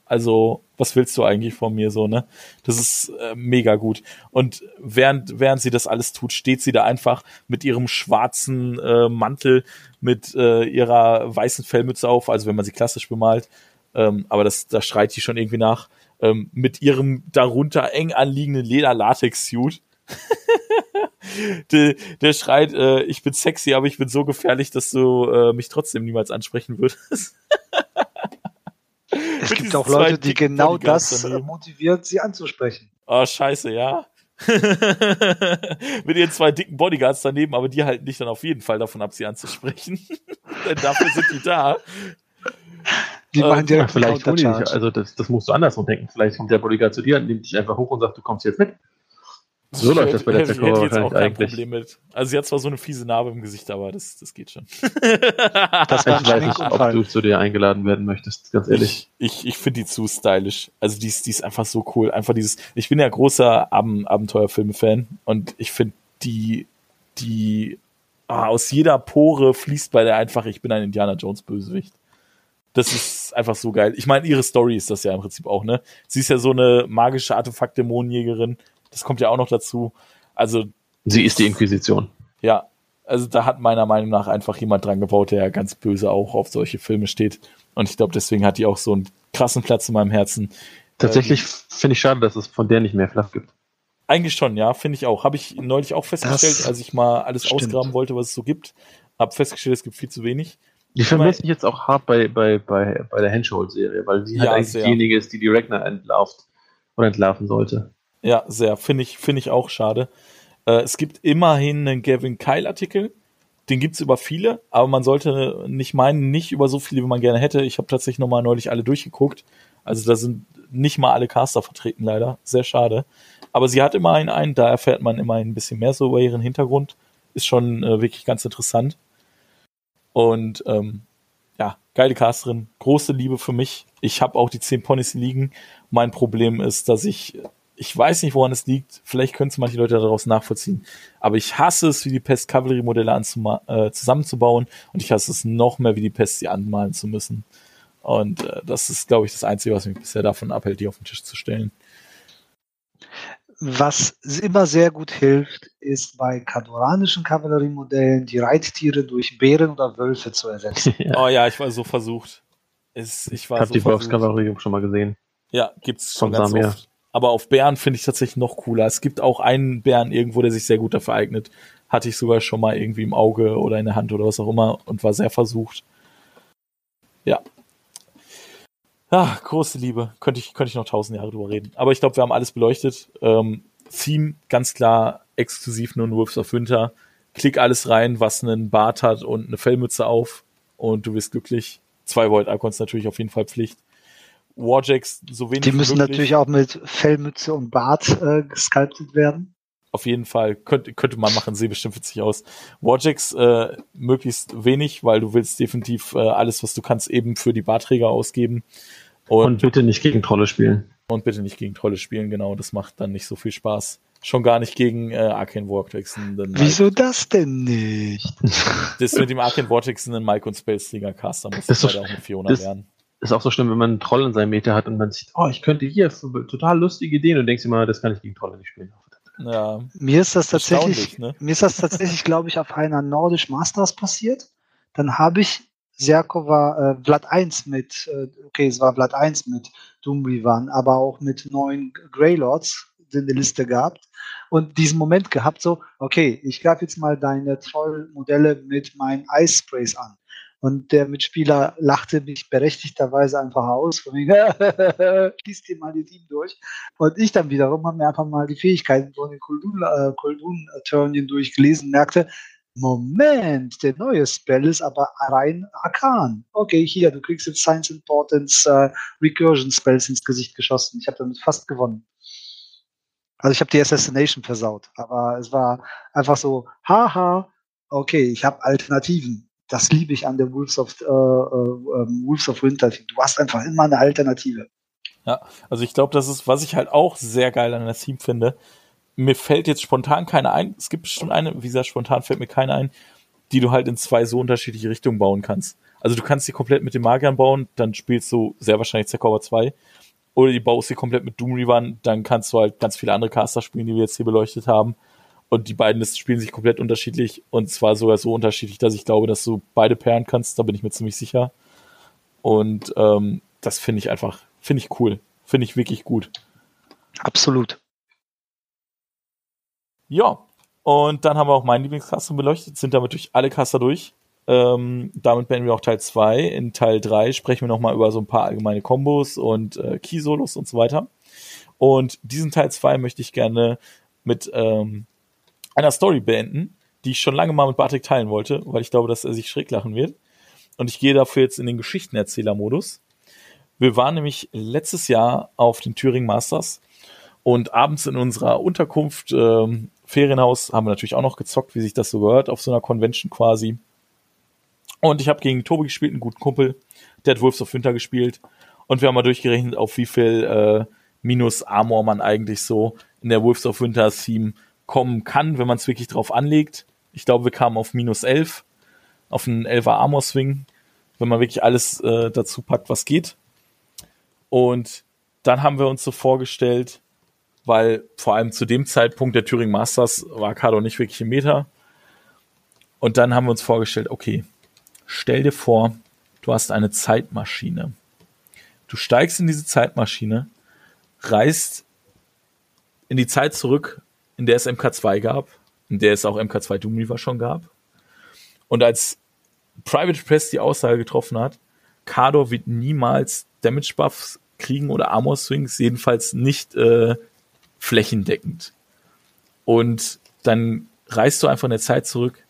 also, was willst du eigentlich von mir so, ne? Das ist äh, mega gut. Und während, während sie das alles tut, steht sie da einfach mit ihrem schwarzen äh, Mantel, mit äh, ihrer weißen Fellmütze auf, also wenn man sie klassisch bemalt. Ähm, aber das, da schreit die schon irgendwie nach. Ähm, mit ihrem darunter eng anliegenden Leder-Latex-Suit. [laughs] der, der schreit, äh, ich bin sexy, aber ich bin so gefährlich, dass du äh, mich trotzdem niemals ansprechen würdest. [laughs] Es gibt auch Leute, die genau das daneben. motiviert, sie anzusprechen. Oh, scheiße, ja. [laughs] Mit ihren zwei dicken Bodyguards daneben, aber die halten dich dann auf jeden Fall davon ab, sie anzusprechen. [laughs] Denn dafür sind die da. Die machen ähm, direkt vielleicht nicht, also das, das musst du andersrum denken. Vielleicht kommt der Bodyguard zu dir, nimmt dich einfach hoch und sagt, du kommst jetzt mit. So läuft das bei der wahrscheinlich jetzt auch kein eigentlich. Problem mit. Also sie hat zwar so eine fiese Narbe im Gesicht, aber das, das geht schon. [laughs] das ich weiß nicht, ob du zu dir eingeladen werden möchtest, ganz ehrlich. Ich, ich, ich finde die zu stylisch. Also die ist, die ist einfach so cool. Einfach dieses, ich bin ja großer Ab Abenteuerfilme-Fan und ich finde die, die ah, aus jeder Pore fließt bei der einfach, ich bin ein Indiana Jones Bösewicht. Das ist einfach so geil. Ich meine, ihre Story ist das ja im Prinzip auch, ne? Sie ist ja so eine magische Artefakt-Dämonenjägerin das kommt ja auch noch dazu. Also. Sie ist die Inquisition. Ja. Also da hat meiner Meinung nach einfach jemand dran gebaut, der ja ganz böse auch auf solche Filme steht. Und ich glaube, deswegen hat die auch so einen krassen Platz in meinem Herzen. Tatsächlich ähm, finde ich schade, dass es von der nicht mehr Fluff gibt. Eigentlich schon, ja, finde ich auch. Habe ich neulich auch festgestellt, das als ich mal alles stimmt. ausgraben wollte, was es so gibt. Habe festgestellt, es gibt viel zu wenig. Die vermisse ich jetzt auch hart bei, bei, bei, bei der Henschhold-Serie, weil sie ja, halt eigentlich sehr. diejenige ist, die die Ragnar entlarvt oder entlarven sollte. Ja, sehr. Finde ich, finde ich auch schade. Äh, es gibt immerhin einen Gavin Kyle-Artikel. Den gibt's über viele, aber man sollte nicht meinen, nicht über so viele, wie man gerne hätte. Ich habe tatsächlich nochmal neulich alle durchgeguckt. Also da sind nicht mal alle Caster vertreten, leider. Sehr schade. Aber sie hat immerhin einen, da erfährt man immerhin ein bisschen mehr so über ihren Hintergrund. Ist schon äh, wirklich ganz interessant. Und ähm, ja, geile Casterin, große Liebe für mich. Ich habe auch die 10 Ponys liegen. Mein Problem ist, dass ich ich weiß nicht, woran es liegt. Vielleicht können es manche Leute daraus nachvollziehen. Aber ich hasse es, wie die Pest Kavallerie-Modelle äh, zusammenzubauen. Und ich hasse es noch mehr, wie die Pest sie anmalen zu müssen. Und äh, das ist, glaube ich, das Einzige, was mich bisher davon abhält, die auf den Tisch zu stellen. Was immer sehr gut hilft, ist bei kadoranischen Kavalleriemodellen die Reittiere durch Bären oder Wölfe zu ersetzen. ja. [laughs] [laughs] Oh ja, ich war so versucht. Es, ich war Hab so die Wolfskavallerie schon mal gesehen. Ja, gibt's schon Von ganz Samir. oft. Aber auf Bären finde ich tatsächlich noch cooler. Es gibt auch einen Bären irgendwo, der sich sehr gut dafür eignet. Hatte ich sogar schon mal irgendwie im Auge oder in der Hand oder was auch immer und war sehr versucht. Ja. Ah, große Liebe. Könnte ich, könnte ich noch tausend Jahre drüber reden. Aber ich glaube, wir haben alles beleuchtet. Ähm, Theme, ganz klar, exklusiv nur in Wolves of Winter. Klick alles rein, was einen Bart hat und eine Fellmütze auf und du wirst glücklich. Zwei Volt Icons natürlich auf jeden Fall Pflicht. Warjacks so wenig Die müssen natürlich auch mit Fellmütze und Bart äh, gesculptet werden. Auf jeden Fall. Könnte, könnte man machen, sieht bestimmt witzig aus. Warjacks äh, möglichst wenig, weil du willst definitiv äh, alles, was du kannst, eben für die Barträger ausgeben. Und, und bitte nicht gegen Trolle spielen. Und bitte nicht gegen Trolle spielen, genau. Das macht dann nicht so viel Spaß. Schon gar nicht gegen äh, Arcane Vortex. Wieso das denn nicht? Das mit dem Arcane Vortex in den Mike und Space Trigger Caster muss das leider auch mit Fiona das, lernen ist auch so schlimm, wenn man einen Troll in seinem Meter hat und man sieht, oh, ich könnte hier total lustige Ideen und denkst immer, das kann ich gegen Trolle nicht spielen. Ja. Mir ist das tatsächlich, ne? mir ist das tatsächlich, glaube ich, auf einer Nordisch Masters passiert. Dann habe ich Serkova äh, Blatt 1 mit, äh, okay, es war Blatt 1 mit Doom Revan, aber auch mit neun Greylords in der Liste gehabt und diesen Moment gehabt, so, okay, ich greife jetzt mal deine Troll-Modelle mit meinen Ice Sprays an. Und der Mitspieler lachte mich berechtigterweise einfach aus, von wegen, [laughs] liest dir mal die Team durch. Und ich dann wiederum habe mir einfach mal die Fähigkeiten von den Koldun-Turnien äh, durchgelesen, merkte, Moment, der neue Spell ist aber rein arkan. Okay, hier, du kriegst jetzt Science Importance äh, Recursion Spells ins Gesicht geschossen. Ich habe damit fast gewonnen. Also ich habe die Assassination versaut, aber es war einfach so, haha, okay, ich habe Alternativen das liebe ich an der Wolves of, äh, äh, ähm, Wolves of Winter. Du hast einfach immer eine Alternative. Ja, also ich glaube, das ist, was ich halt auch sehr geil an der Team finde. Mir fällt jetzt spontan keine ein. Es gibt bestimmt eine, wie gesagt, spontan fällt mir keine ein, die du halt in zwei so unterschiedliche Richtungen bauen kannst. Also du kannst sie komplett mit den Magiern bauen, dann spielst du sehr wahrscheinlich Zercover 2. Oder die baust sie komplett mit Doom Reaver, dann kannst du halt ganz viele andere Caster spielen, die wir jetzt hier beleuchtet haben. Und die beiden Listen spielen sich komplett unterschiedlich und zwar sogar so unterschiedlich, dass ich glaube, dass du beide pairen kannst, da bin ich mir ziemlich sicher. Und ähm, das finde ich einfach, finde ich cool. Finde ich wirklich gut. Absolut. Ja, und dann haben wir auch meinen Lieblingscaster beleuchtet, sind damit durch alle Caster durch. Ähm, damit beenden wir auch Teil 2. In Teil 3 sprechen wir nochmal über so ein paar allgemeine Kombos und äh, Key-Solos und so weiter. Und diesen Teil 2 möchte ich gerne mit ähm, einer Story beenden, die ich schon lange mal mit Bartek teilen wollte, weil ich glaube, dass er sich schräg lachen wird. Und ich gehe dafür jetzt in den Geschichtenerzähler-Modus. Wir waren nämlich letztes Jahr auf den Thüringen Masters und abends in unserer Unterkunft, ähm, Ferienhaus, haben wir natürlich auch noch gezockt, wie sich das so gehört, auf so einer Convention quasi. Und ich habe gegen Tobi gespielt, einen guten Kumpel, der hat Wolves of Winter gespielt. Und wir haben mal durchgerechnet, auf wie viel äh, Minus Armor man eigentlich so in der Wolves of Winter Theme kommen kann, wenn man es wirklich drauf anlegt. Ich glaube, wir kamen auf minus 11, auf einen 11er Armor Swing, wenn man wirklich alles äh, dazu packt, was geht. Und dann haben wir uns so vorgestellt, weil vor allem zu dem Zeitpunkt der Turing Masters war Kado nicht wirklich im Meter. Und dann haben wir uns vorgestellt, okay, stell dir vor, du hast eine Zeitmaschine. Du steigst in diese Zeitmaschine, reist in die Zeit zurück, in der es MK2 gab, in der es auch MK2 Doom Reaver schon gab. Und als Private Press die Aussage getroffen hat, Kador wird niemals Damage Buffs kriegen oder Armor Swings, jedenfalls nicht äh, flächendeckend. Und dann reist du einfach in der Zeit zurück,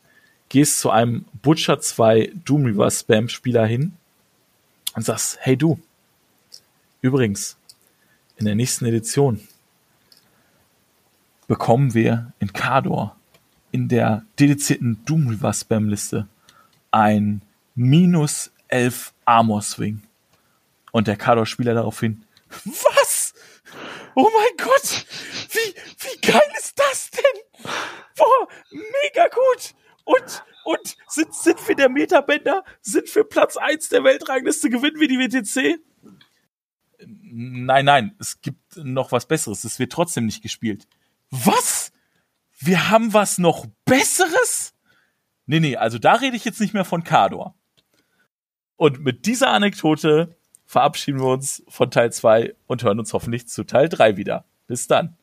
gehst zu einem Butcher 2 Doom Reaver Spam Spieler hin und sagst, hey du, übrigens, in der nächsten Edition bekommen wir in Kador in der dedizierten Doom River Spam Liste ein minus 11 Armor Swing. Und der Kador-Spieler daraufhin, was? Oh mein Gott! Wie, wie geil ist das denn? Boah, mega gut! Und, und sind, sind wir der Metabänder? Sind wir Platz 1 der Weltrangliste? Gewinnen wir die WTC? Nein, nein, es gibt noch was Besseres. Es wird trotzdem nicht gespielt was? Wir haben was noch Besseres? Nee, nee, also da rede ich jetzt nicht mehr von Kador. Und mit dieser Anekdote verabschieden wir uns von Teil 2 und hören uns hoffentlich zu Teil 3 wieder. Bis dann.